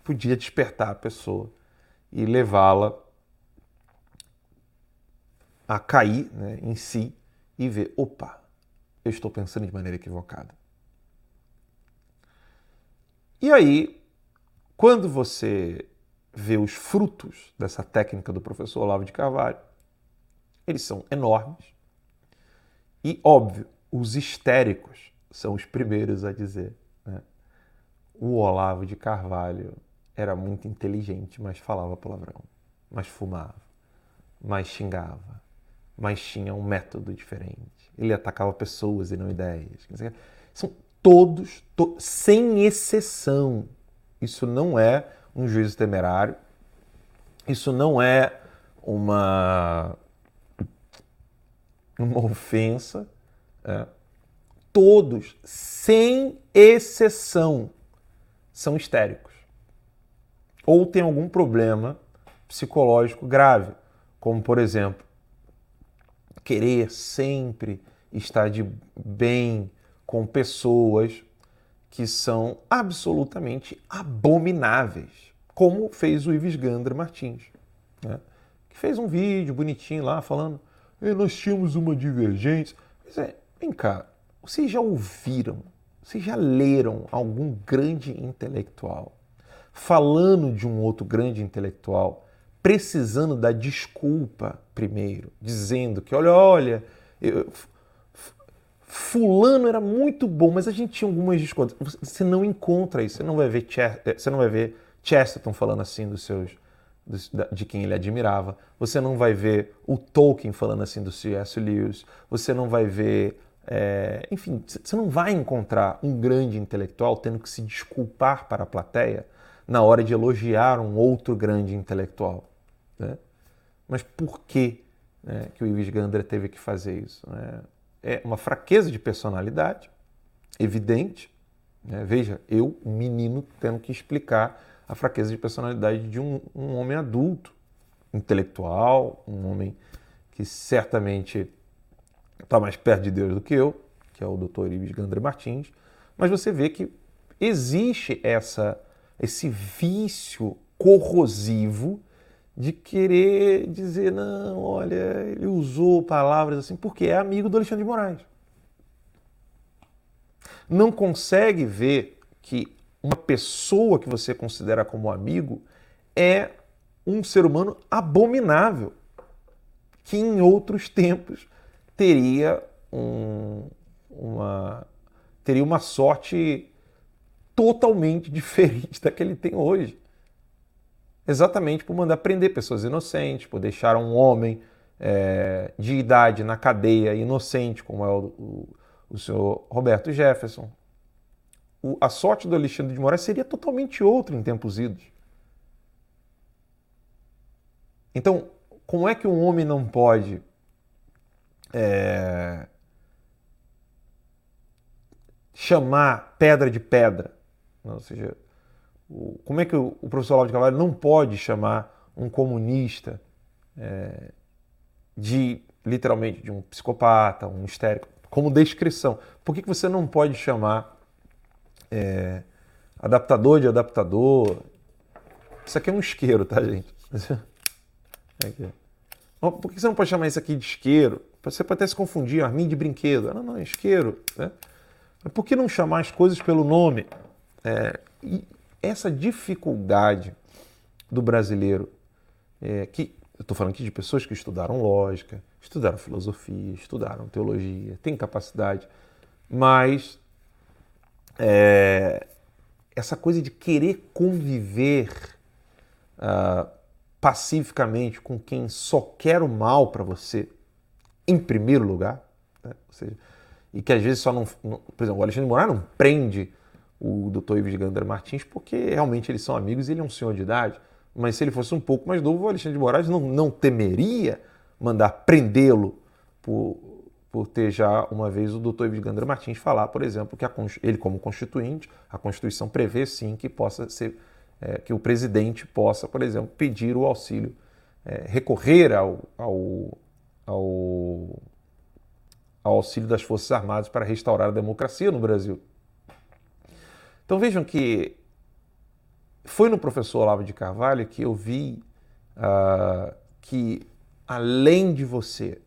podia despertar a pessoa e levá-la a cair né, em si e ver: opa, eu estou pensando de maneira equivocada. E aí, quando você vê os frutos dessa técnica do professor Olavo de Carvalho, eles são enormes. E, óbvio, os histéricos são os primeiros a dizer. Né? O Olavo de Carvalho era muito inteligente, mas falava palavrão, mas fumava, mas xingava, mas tinha um método diferente. Ele atacava pessoas e não ideias. São todos, to sem exceção. Isso não é um juízo temerário, isso não é uma, uma ofensa. É todos, sem exceção, são histéricos. Ou têm algum problema psicológico grave, como, por exemplo, querer sempre estar de bem com pessoas que são absolutamente abomináveis, como fez o Ives Gandra Martins, né? que fez um vídeo bonitinho lá falando nós tínhamos uma divergência. Mas é, vem cá, vocês já ouviram, vocês já leram algum grande intelectual falando de um outro grande intelectual, precisando da desculpa primeiro, dizendo que, olha, olha, eu, fulano era muito bom, mas a gente tinha algumas discordâncias. Você não encontra isso, você não vai ver, eh, você não vai ver Chesterton falando assim dos seus de quem ele admirava. Você não vai ver o Tolkien falando assim do C.S. Lewis. Você não vai ver é, enfim, você não vai encontrar um grande intelectual tendo que se desculpar para a plateia na hora de elogiar um outro grande intelectual. Né? Mas por que, né, que o Ives Gandra teve que fazer isso? Né? É uma fraqueza de personalidade, evidente. Né? Veja, eu, um menino, tendo que explicar a fraqueza de personalidade de um, um homem adulto, intelectual, um homem que certamente está mais perto de Deus do que eu, que é o Dr. Ives Gandra Martins, mas você vê que existe essa, esse vício corrosivo de querer dizer, não, olha, ele usou palavras assim porque é amigo do Alexandre de Moraes. Não consegue ver que uma pessoa que você considera como amigo é um ser humano abominável, que em outros tempos teria um, uma, teria uma sorte totalmente diferente da que ele tem hoje. Exatamente por mandar prender pessoas inocentes, por deixar um homem é, de idade na cadeia inocente, como é o, o, o senhor Roberto Jefferson. O, a sorte do Alexandre de Moraes seria totalmente outra em tempos idos. Então, como é que um homem não pode é, chamar pedra de pedra. Ou seja, como é que o, professor Olavo de Carvalho não pode chamar um comunista é, de literalmente de um psicopata, um histérico, como descrição. Por que, que você não pode chamar é, adaptador de adaptador? Isso aqui é um isqueiro, tá, gente? Aqui. Por que você não pode chamar isso aqui de isqueiro? Você pode até se confundir, arminho de brinquedo. Não, não, é isqueiro. Né? Por que não chamar as coisas pelo nome? É, e essa dificuldade do brasileiro, é, que eu estou falando aqui de pessoas que estudaram lógica, estudaram filosofia, estudaram teologia, têm capacidade, mas é, essa coisa de querer conviver uh, pacificamente com quem só quer o mal para você, em primeiro lugar, né? ou seja, e que às vezes só não, não, Por exemplo, o Alexandre de Moraes não prende o Dr. Ives de Gander Martins porque realmente eles são amigos e ele é um senhor de idade. Mas se ele fosse um pouco mais novo, o Alexandre de Moraes não, não temeria mandar prendê-lo por, por ter já uma vez o doutor Ives Gandra Martins falar, por exemplo, que a, ele como constituinte, a Constituição prevê sim que possa ser é, que o presidente possa, por exemplo, pedir o auxílio, é, recorrer ao, ao, ao, ao auxílio das Forças Armadas para restaurar a democracia no Brasil. Então vejam que foi no professor Olavo de Carvalho que eu vi uh, que, além de você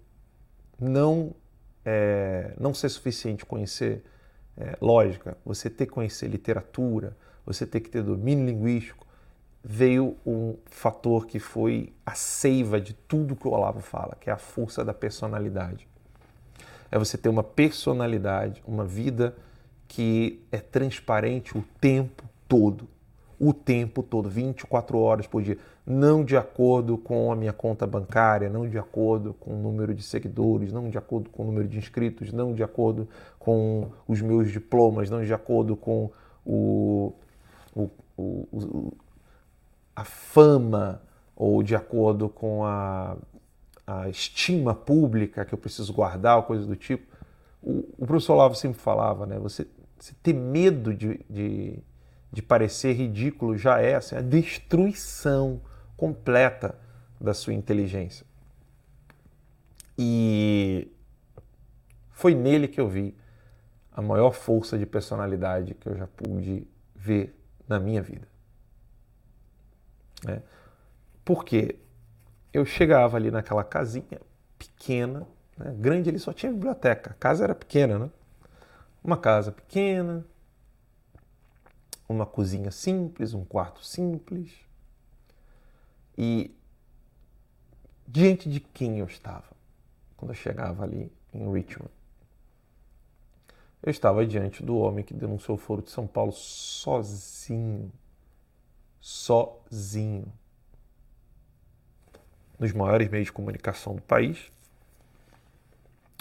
não, é, não ser suficiente conhecer é, lógica, você ter que conhecer literatura, você ter que ter domínio linguístico, veio um fator que foi a seiva de tudo que o Olavo fala, que é a força da personalidade. É você ter uma personalidade, uma vida que é transparente o tempo todo o tempo todo, 24 horas por dia, não de acordo com a minha conta bancária, não de acordo com o número de seguidores, não de acordo com o número de inscritos, não de acordo com os meus diplomas, não de acordo com o, o, o, a fama ou de acordo com a, a estima pública que eu preciso guardar, ou coisa do tipo. O, professor Olavo sempre falava, né? Você, você ter medo de, de de parecer ridículo já é assim, a destruição completa da sua inteligência. E foi nele que eu vi a maior força de personalidade que eu já pude ver na minha vida. É. Porque eu chegava ali naquela casinha pequena, né? grande ele só tinha biblioteca, a casa era pequena, né? Uma casa pequena, uma cozinha simples, um quarto simples. E diante de quem eu estava quando eu chegava ali em Richmond? Eu estava diante do homem que denunciou o Foro de São Paulo sozinho. Sozinho. Nos maiores meios de comunicação do país.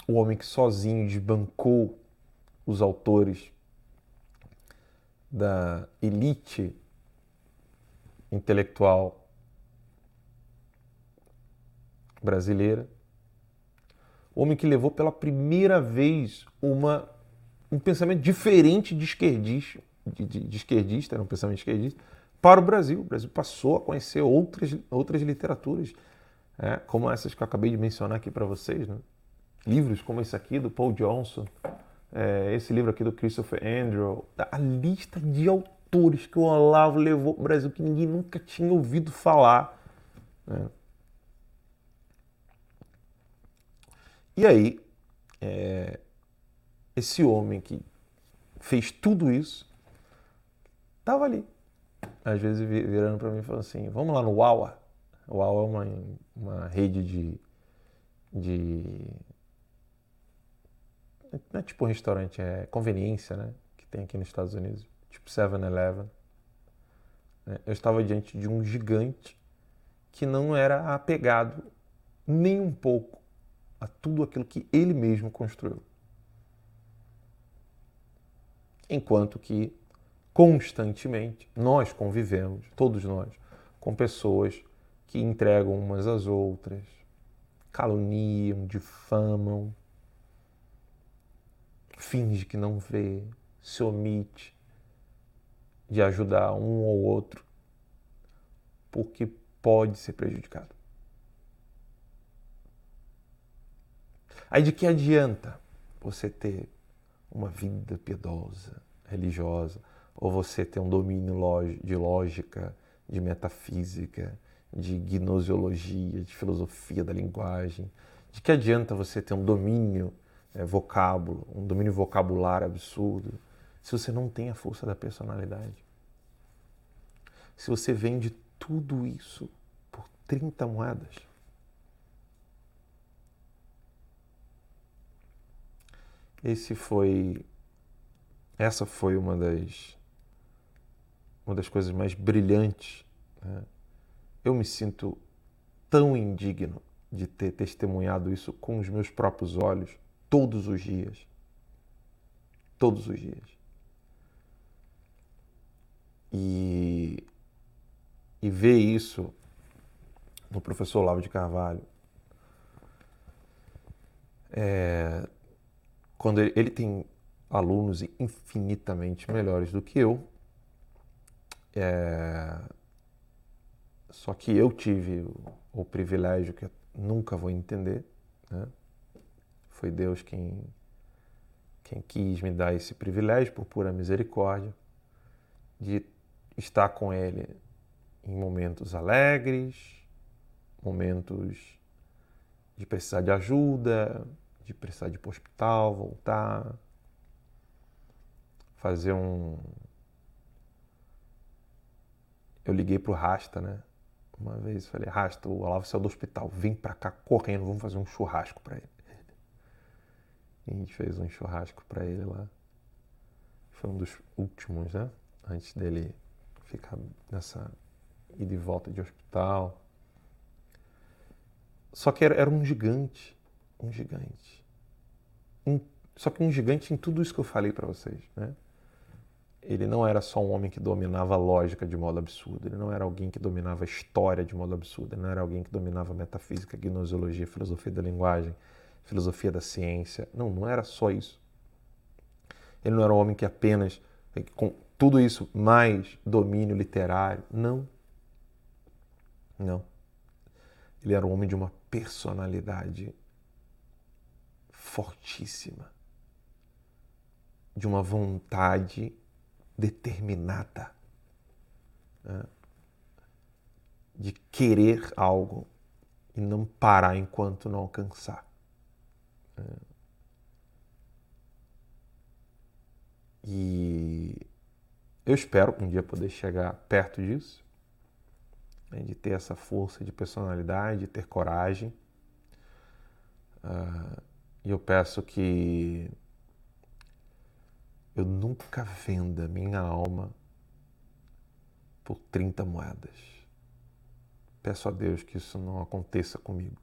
O homem que sozinho desbancou os autores da elite intelectual brasileira, homem que levou pela primeira vez uma, um pensamento diferente de esquerdista, de, de, de esquerdista, era um pensamento esquerdista, para o Brasil. O Brasil passou a conhecer outras, outras literaturas, é, como essas que eu acabei de mencionar aqui para vocês. Né? Livros como esse aqui, do Paul Johnson, é, esse livro aqui do Christopher Andrew, a lista de autores que o Olavo levou para o Brasil que ninguém nunca tinha ouvido falar. Né? E aí, é, esse homem que fez tudo isso, estava ali. Às vezes virando para mim e falando assim, vamos lá no Wawa. Wawa é uma, uma rede de, de não é tipo um restaurante, é conveniência, né? Que tem aqui nos Estados Unidos, tipo 7-Eleven. É, eu estava diante de um gigante que não era apegado nem um pouco a tudo aquilo que ele mesmo construiu. Enquanto que constantemente nós convivemos, todos nós, com pessoas que entregam umas às outras, caluniam, difamam, finge que não vê, se omite de ajudar um ou outro, porque pode ser prejudicado. Aí de que adianta você ter uma vida piedosa, religiosa, ou você ter um domínio de lógica, de metafísica, de gnoseologia, de filosofia da linguagem? De que adianta você ter um domínio é, vocábulo, um domínio vocabulário absurdo, se você não tem a força da personalidade? Se você vende tudo isso por 30 moedas? Esse foi essa foi uma das uma das coisas mais brilhantes. Né? Eu me sinto tão indigno de ter testemunhado isso com os meus próprios olhos todos os dias. Todos os dias. E, e ver isso no professor Olavo de Carvalho é, quando ele, ele tem alunos infinitamente melhores do que eu, é, só que eu tive o, o, privilégio que eu nunca vou entender, né? Foi Deus quem, quem quis me dar esse privilégio, por pura misericórdia, de estar com Ele em momentos alegres, momentos de precisar de ajuda, de precisar de ir para o hospital, voltar, fazer um. Eu liguei para o Rasta, né? Uma vez falei, Rasta, o Olavo saiu do hospital, vem para cá correndo, vamos fazer um churrasco para ele. E a gente fez um churrasco para ele lá. Foi um dos últimos, né? Antes dele ficar nessa ida e volta de hospital. Só que era, era um gigante um gigante. Um, só que um gigante em tudo isso que eu falei para vocês, né? Ele não era só um homem que dominava a lógica de modo absurdo, ele não era alguém que dominava a história de modo absurdo, ele não era alguém que dominava metafísica, gnoseologia, filosofia da linguagem, filosofia da ciência. Não, não era só isso. Ele não era um homem que apenas, com tudo isso, mais domínio literário. Não. Não. Ele era um homem de uma personalidade fortíssima, de uma vontade determinada, né? de querer algo e não parar enquanto não alcançar. E eu espero um dia poder chegar perto disso, né? de ter essa força de personalidade, de ter coragem. Uh, e eu peço que eu nunca venda minha alma por 30 moedas. Peço a Deus que isso não aconteça comigo.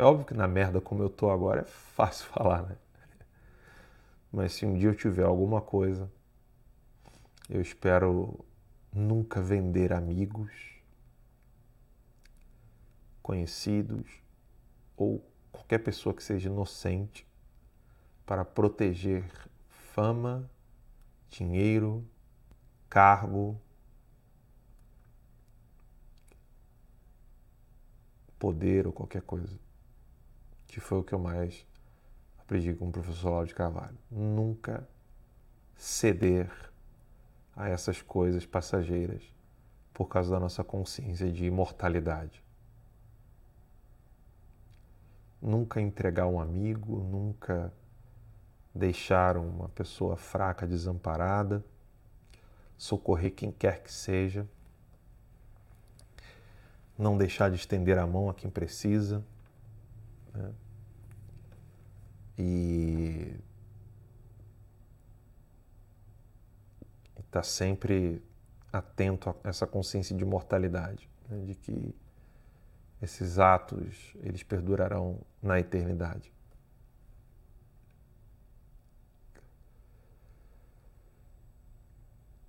É óbvio que na merda como eu tô agora é fácil falar, né? Mas se um dia eu tiver alguma coisa, eu espero nunca vender amigos, conhecidos ou qualquer pessoa que seja inocente para proteger fama, dinheiro, cargo, poder ou qualquer coisa. Que foi o que eu mais aprendi com o professor Lauro de Carvalho. Nunca ceder a essas coisas passageiras por causa da nossa consciência de imortalidade nunca entregar um amigo, nunca deixar uma pessoa fraca, desamparada, socorrer quem quer que seja, não deixar de estender a mão a quem precisa. Né? E estar tá sempre atento a essa consciência de mortalidade, né? de que esses atos, eles perdurarão na eternidade.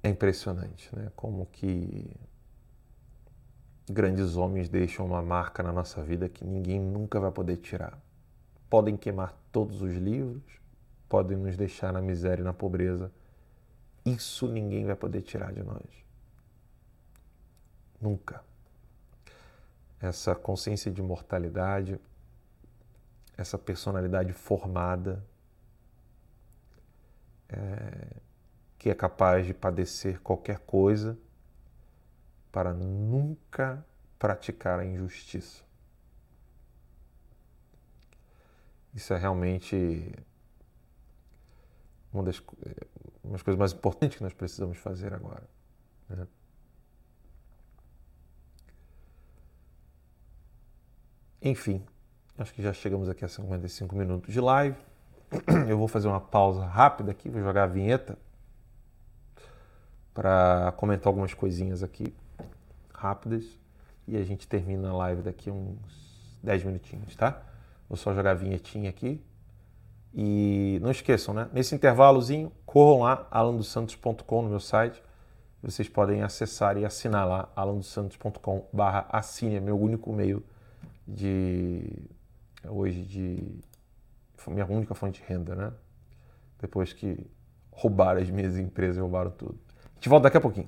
É impressionante, né? Como que grandes homens deixam uma marca na nossa vida que ninguém nunca vai poder tirar. Podem queimar todos os livros, podem nos deixar na miséria e na pobreza. Isso ninguém vai poder tirar de nós. Nunca essa consciência de mortalidade, essa personalidade formada, é, que é capaz de padecer qualquer coisa para nunca praticar a injustiça. Isso é realmente uma das, uma das coisas mais importantes que nós precisamos fazer agora. Né? Enfim, acho que já chegamos aqui a 55 minutos de live. Eu vou fazer uma pausa rápida aqui, vou jogar a vinheta para comentar algumas coisinhas aqui rápidas e a gente termina a live daqui uns 10 minutinhos, tá? Vou só jogar a vinhetinha aqui. E não esqueçam, né? Nesse intervalozinho, corram lá, alandosantos.com no meu site. Vocês podem acessar e assinar lá, alandosantos.com barra assine, é meu único meio de hoje de minha única fonte de renda, né? Depois que roubaram as minhas empresas, roubaram tudo. A gente volta daqui a pouquinho.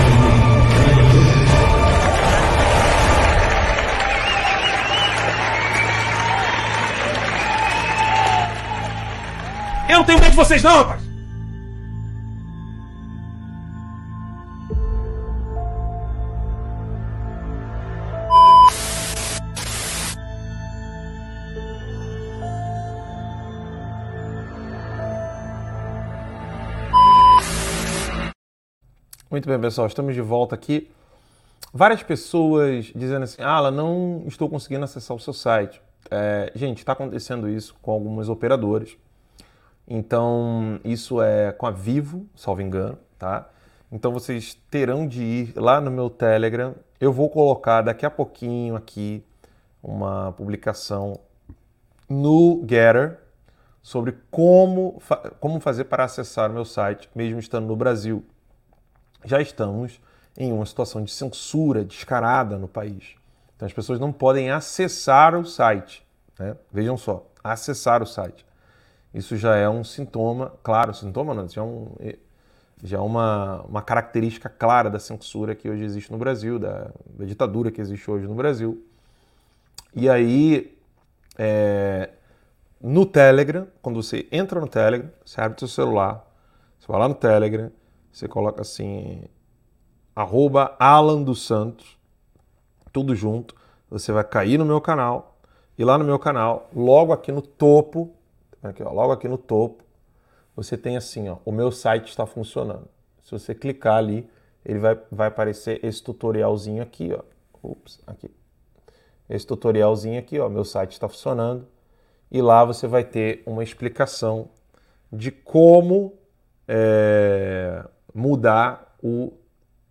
Eu não tenho medo de vocês, não, rapaz! Muito bem, pessoal, estamos de volta aqui. Várias pessoas dizendo assim: Ah, não estou conseguindo acessar o seu site. É, gente, está acontecendo isso com algumas operadoras. Então, isso é com a Vivo, salvo engano, tá? Então, vocês terão de ir lá no meu Telegram. Eu vou colocar daqui a pouquinho aqui uma publicação no Getter sobre como, fa como fazer para acessar o meu site, mesmo estando no Brasil. Já estamos em uma situação de censura descarada no país. Então, as pessoas não podem acessar o site. Né? Vejam só, acessar o site. Isso já é um sintoma, claro, sintoma não, já é, um, já é uma, uma característica clara da censura que hoje existe no Brasil, da, da ditadura que existe hoje no Brasil. E aí, é, no Telegram, quando você entra no Telegram, você abre seu celular, você vai lá no Telegram, você coloca assim, arroba Alan dos Santos, tudo junto, você vai cair no meu canal, e lá no meu canal, logo aqui no topo, Aqui, ó, logo aqui no topo, você tem assim, ó, o meu site está funcionando. Se você clicar ali, ele vai, vai aparecer esse tutorialzinho aqui, ó. Ups, aqui. Esse tutorialzinho aqui, ó, meu site está funcionando. E lá você vai ter uma explicação de como é, mudar o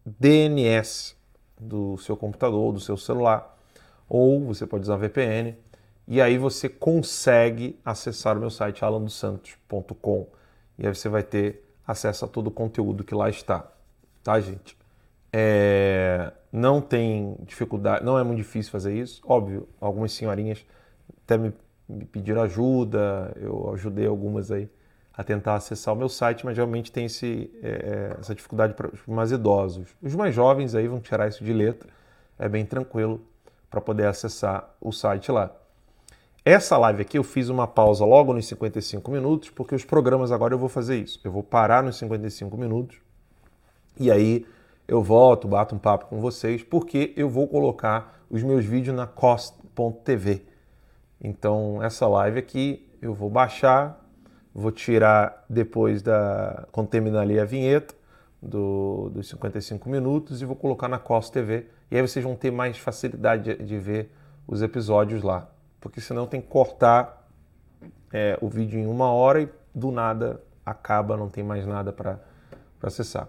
DNS do seu computador, do seu celular. Ou você pode usar VPN e aí você consegue acessar o meu site alandosantos.com e aí você vai ter acesso a todo o conteúdo que lá está, tá, gente? É, não tem dificuldade, não é muito difícil fazer isso. Óbvio, algumas senhorinhas até me, pediram ajuda, eu ajudei algumas aí a tentar acessar o meu site, mas realmente tem esse, é, essa dificuldade para os mais idosos. Os mais jovens aí vão tirar isso de letra, é bem tranquilo para poder acessar o site lá. Essa live aqui eu fiz uma pausa logo nos 55 minutos, porque os programas agora eu vou fazer isso. Eu vou parar nos 55 minutos e aí eu volto, bato um papo com vocês, porque eu vou colocar os meus vídeos na cost.tv. Então, essa live aqui eu vou baixar, vou tirar depois da. quando terminar ali a vinheta do, dos 55 minutos e vou colocar na Cost TV. E aí vocês vão ter mais facilidade de, de ver os episódios lá. Porque senão tem que cortar é, o vídeo em uma hora e do nada acaba, não tem mais nada para acessar.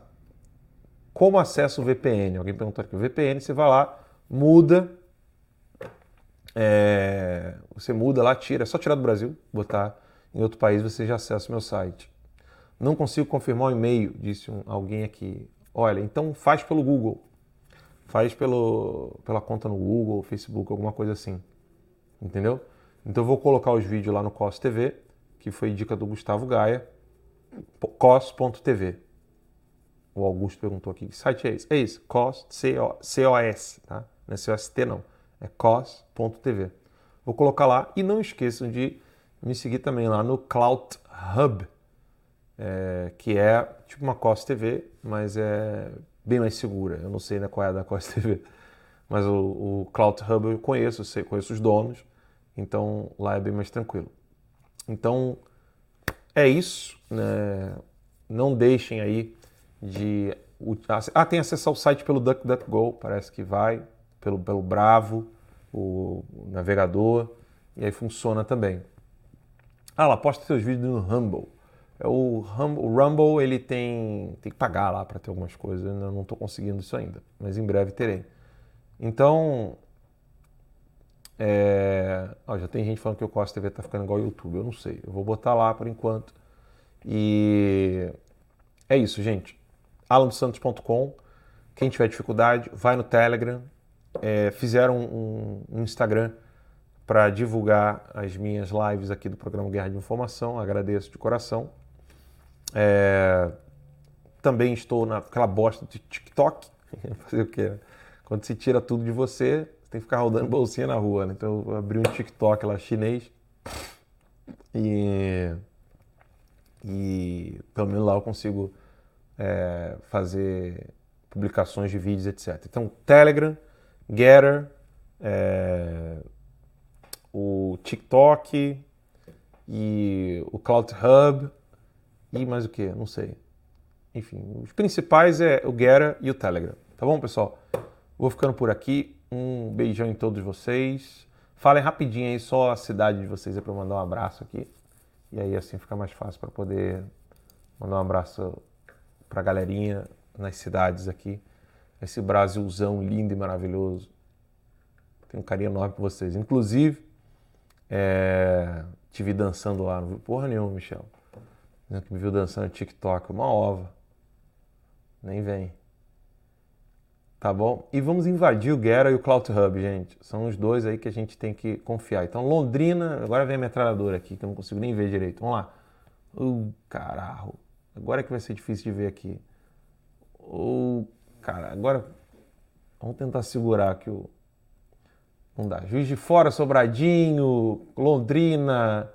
Como acesso o VPN? Alguém perguntou aqui. O VPN, você vai lá, muda, é, você muda lá, tira, é só tirar do Brasil, botar em outro país, você já acessa o meu site. Não consigo confirmar o e-mail, disse um, alguém aqui. Olha, então faz pelo Google. Faz pelo, pela conta no Google, Facebook, alguma coisa assim. Entendeu? Então eu vou colocar os vídeos lá no COS TV, que foi dica do Gustavo Gaia, cos.tv. O Augusto perguntou aqui, que site é esse? É esse, COS, C-O-S, tá? Não é C-O-S-T não, é cos.tv. Vou colocar lá e não esqueçam de me seguir também lá no Cloud Hub, é, que é tipo uma COS TV, mas é bem mais segura. Eu não sei né, qual é a da COS TV, mas o, o Cloud Hub eu conheço, eu sei, conheço os donos, então lá é bem mais tranquilo. Então é isso. Né? Não deixem aí de. Ah, tem acesso ao site pelo DuckDuckGo, parece que vai, pelo, pelo Bravo, o navegador, e aí funciona também. Ah, lá, posta seus vídeos no Rumble. É o, Rumble, o Rumble ele tem, tem que pagar lá para ter algumas coisas, eu não estou conseguindo isso ainda, mas em breve terei. Então, é... Já tem gente falando que o Costa TV está ficando igual ao YouTube, eu não sei, eu vou botar lá por enquanto. E é isso, gente. alansantos.com. Quem tiver dificuldade, vai no Telegram. É, fizeram um, um Instagram para divulgar as minhas lives aqui do programa Guerra de Informação. Agradeço de coração. É, também estou naquela bosta de TikTok. Fazer o quê? Quando se tira tudo de você tem que ficar rodando bolsinha na rua. Né? Então eu abri um TikTok lá chinês e, e pelo menos lá eu consigo é, fazer publicações de vídeos, etc. Então Telegram, Getter, é, o TikTok e o Cloud Hub e mais o que? Não sei. Enfim, os principais é o Gera e o Telegram. Tá bom, pessoal? Vou ficando por aqui. Um beijão em todos vocês. Falem rapidinho aí só a cidade de vocês é para mandar um abraço aqui. E aí assim fica mais fácil para poder mandar um abraço para a galerinha nas cidades aqui. Esse Brasilzão lindo e maravilhoso. Tenho um carinho enorme por vocês. Inclusive, é, te vi dançando lá, não viu porra nenhuma, Michel. Que me viu dançando no TikTok, uma ova. Nem vem. Tá bom? E vamos invadir o Gera e o Cloud Hub, gente. São os dois aí que a gente tem que confiar. Então, Londrina, agora vem a metralhadora aqui, que eu não consigo nem ver direito. Vamos lá. Uh, caralho. Agora é que vai ser difícil de ver aqui. Uh, cara, agora vamos tentar segurar aqui o, não dá. Juiz de Fora, Sobradinho, Londrina,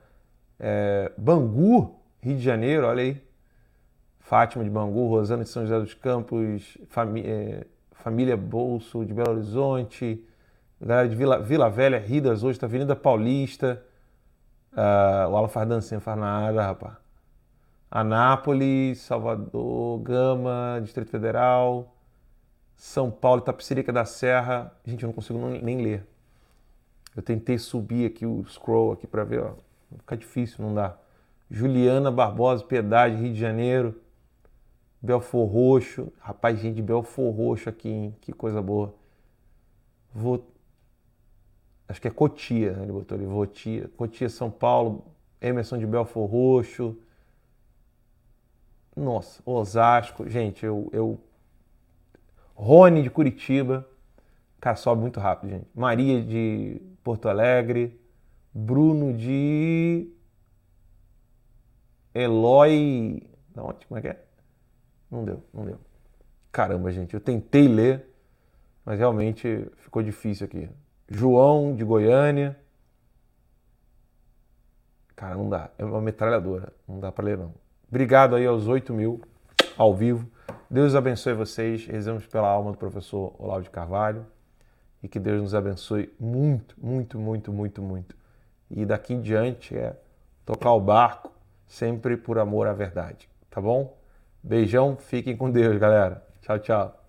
é, Bangu, Rio de Janeiro, olha aí. Fátima de Bangu, Rosana de São José dos Campos, é, Família Bolso de Belo Horizonte, galera de Vila, Vila Velha, Ridas hoje, tá Avenida Paulista. Uh, o Alan faz faz nada, rapaz. Anápolis, Salvador, Gama, Distrito Federal, São Paulo, Itapecerica da Serra. Gente, eu não consigo nem ler. Eu tentei subir aqui o scroll aqui para ver, ó. Fica difícil, não dá. Juliana Barbosa, Piedade, Rio de Janeiro. Belfor Roxo. Rapaz, gente, Belfor Roxo aqui, hein? Que coisa boa. Vou... Acho que é Cotia, né? ele botou ali, Cotia. Cotia, São Paulo, Emerson de Belfor Roxo. Nossa, Osasco. Gente, eu, eu... Rony de Curitiba. Cara, sobe muito rápido, gente. Maria de Porto Alegre. Bruno de... Eloy... Não, como é que é? Não deu, não deu. Caramba, gente, eu tentei ler, mas realmente ficou difícil aqui. João de Goiânia. Cara, não dá. É uma metralhadora. Não dá para ler, não. Obrigado aí aos 8 mil ao vivo. Deus abençoe vocês. Rezamos pela alma do professor Olavo de Carvalho. E que Deus nos abençoe muito, muito, muito, muito, muito. E daqui em diante é tocar o barco sempre por amor à verdade. Tá bom? Beijão, fiquem com Deus, galera. Tchau, tchau.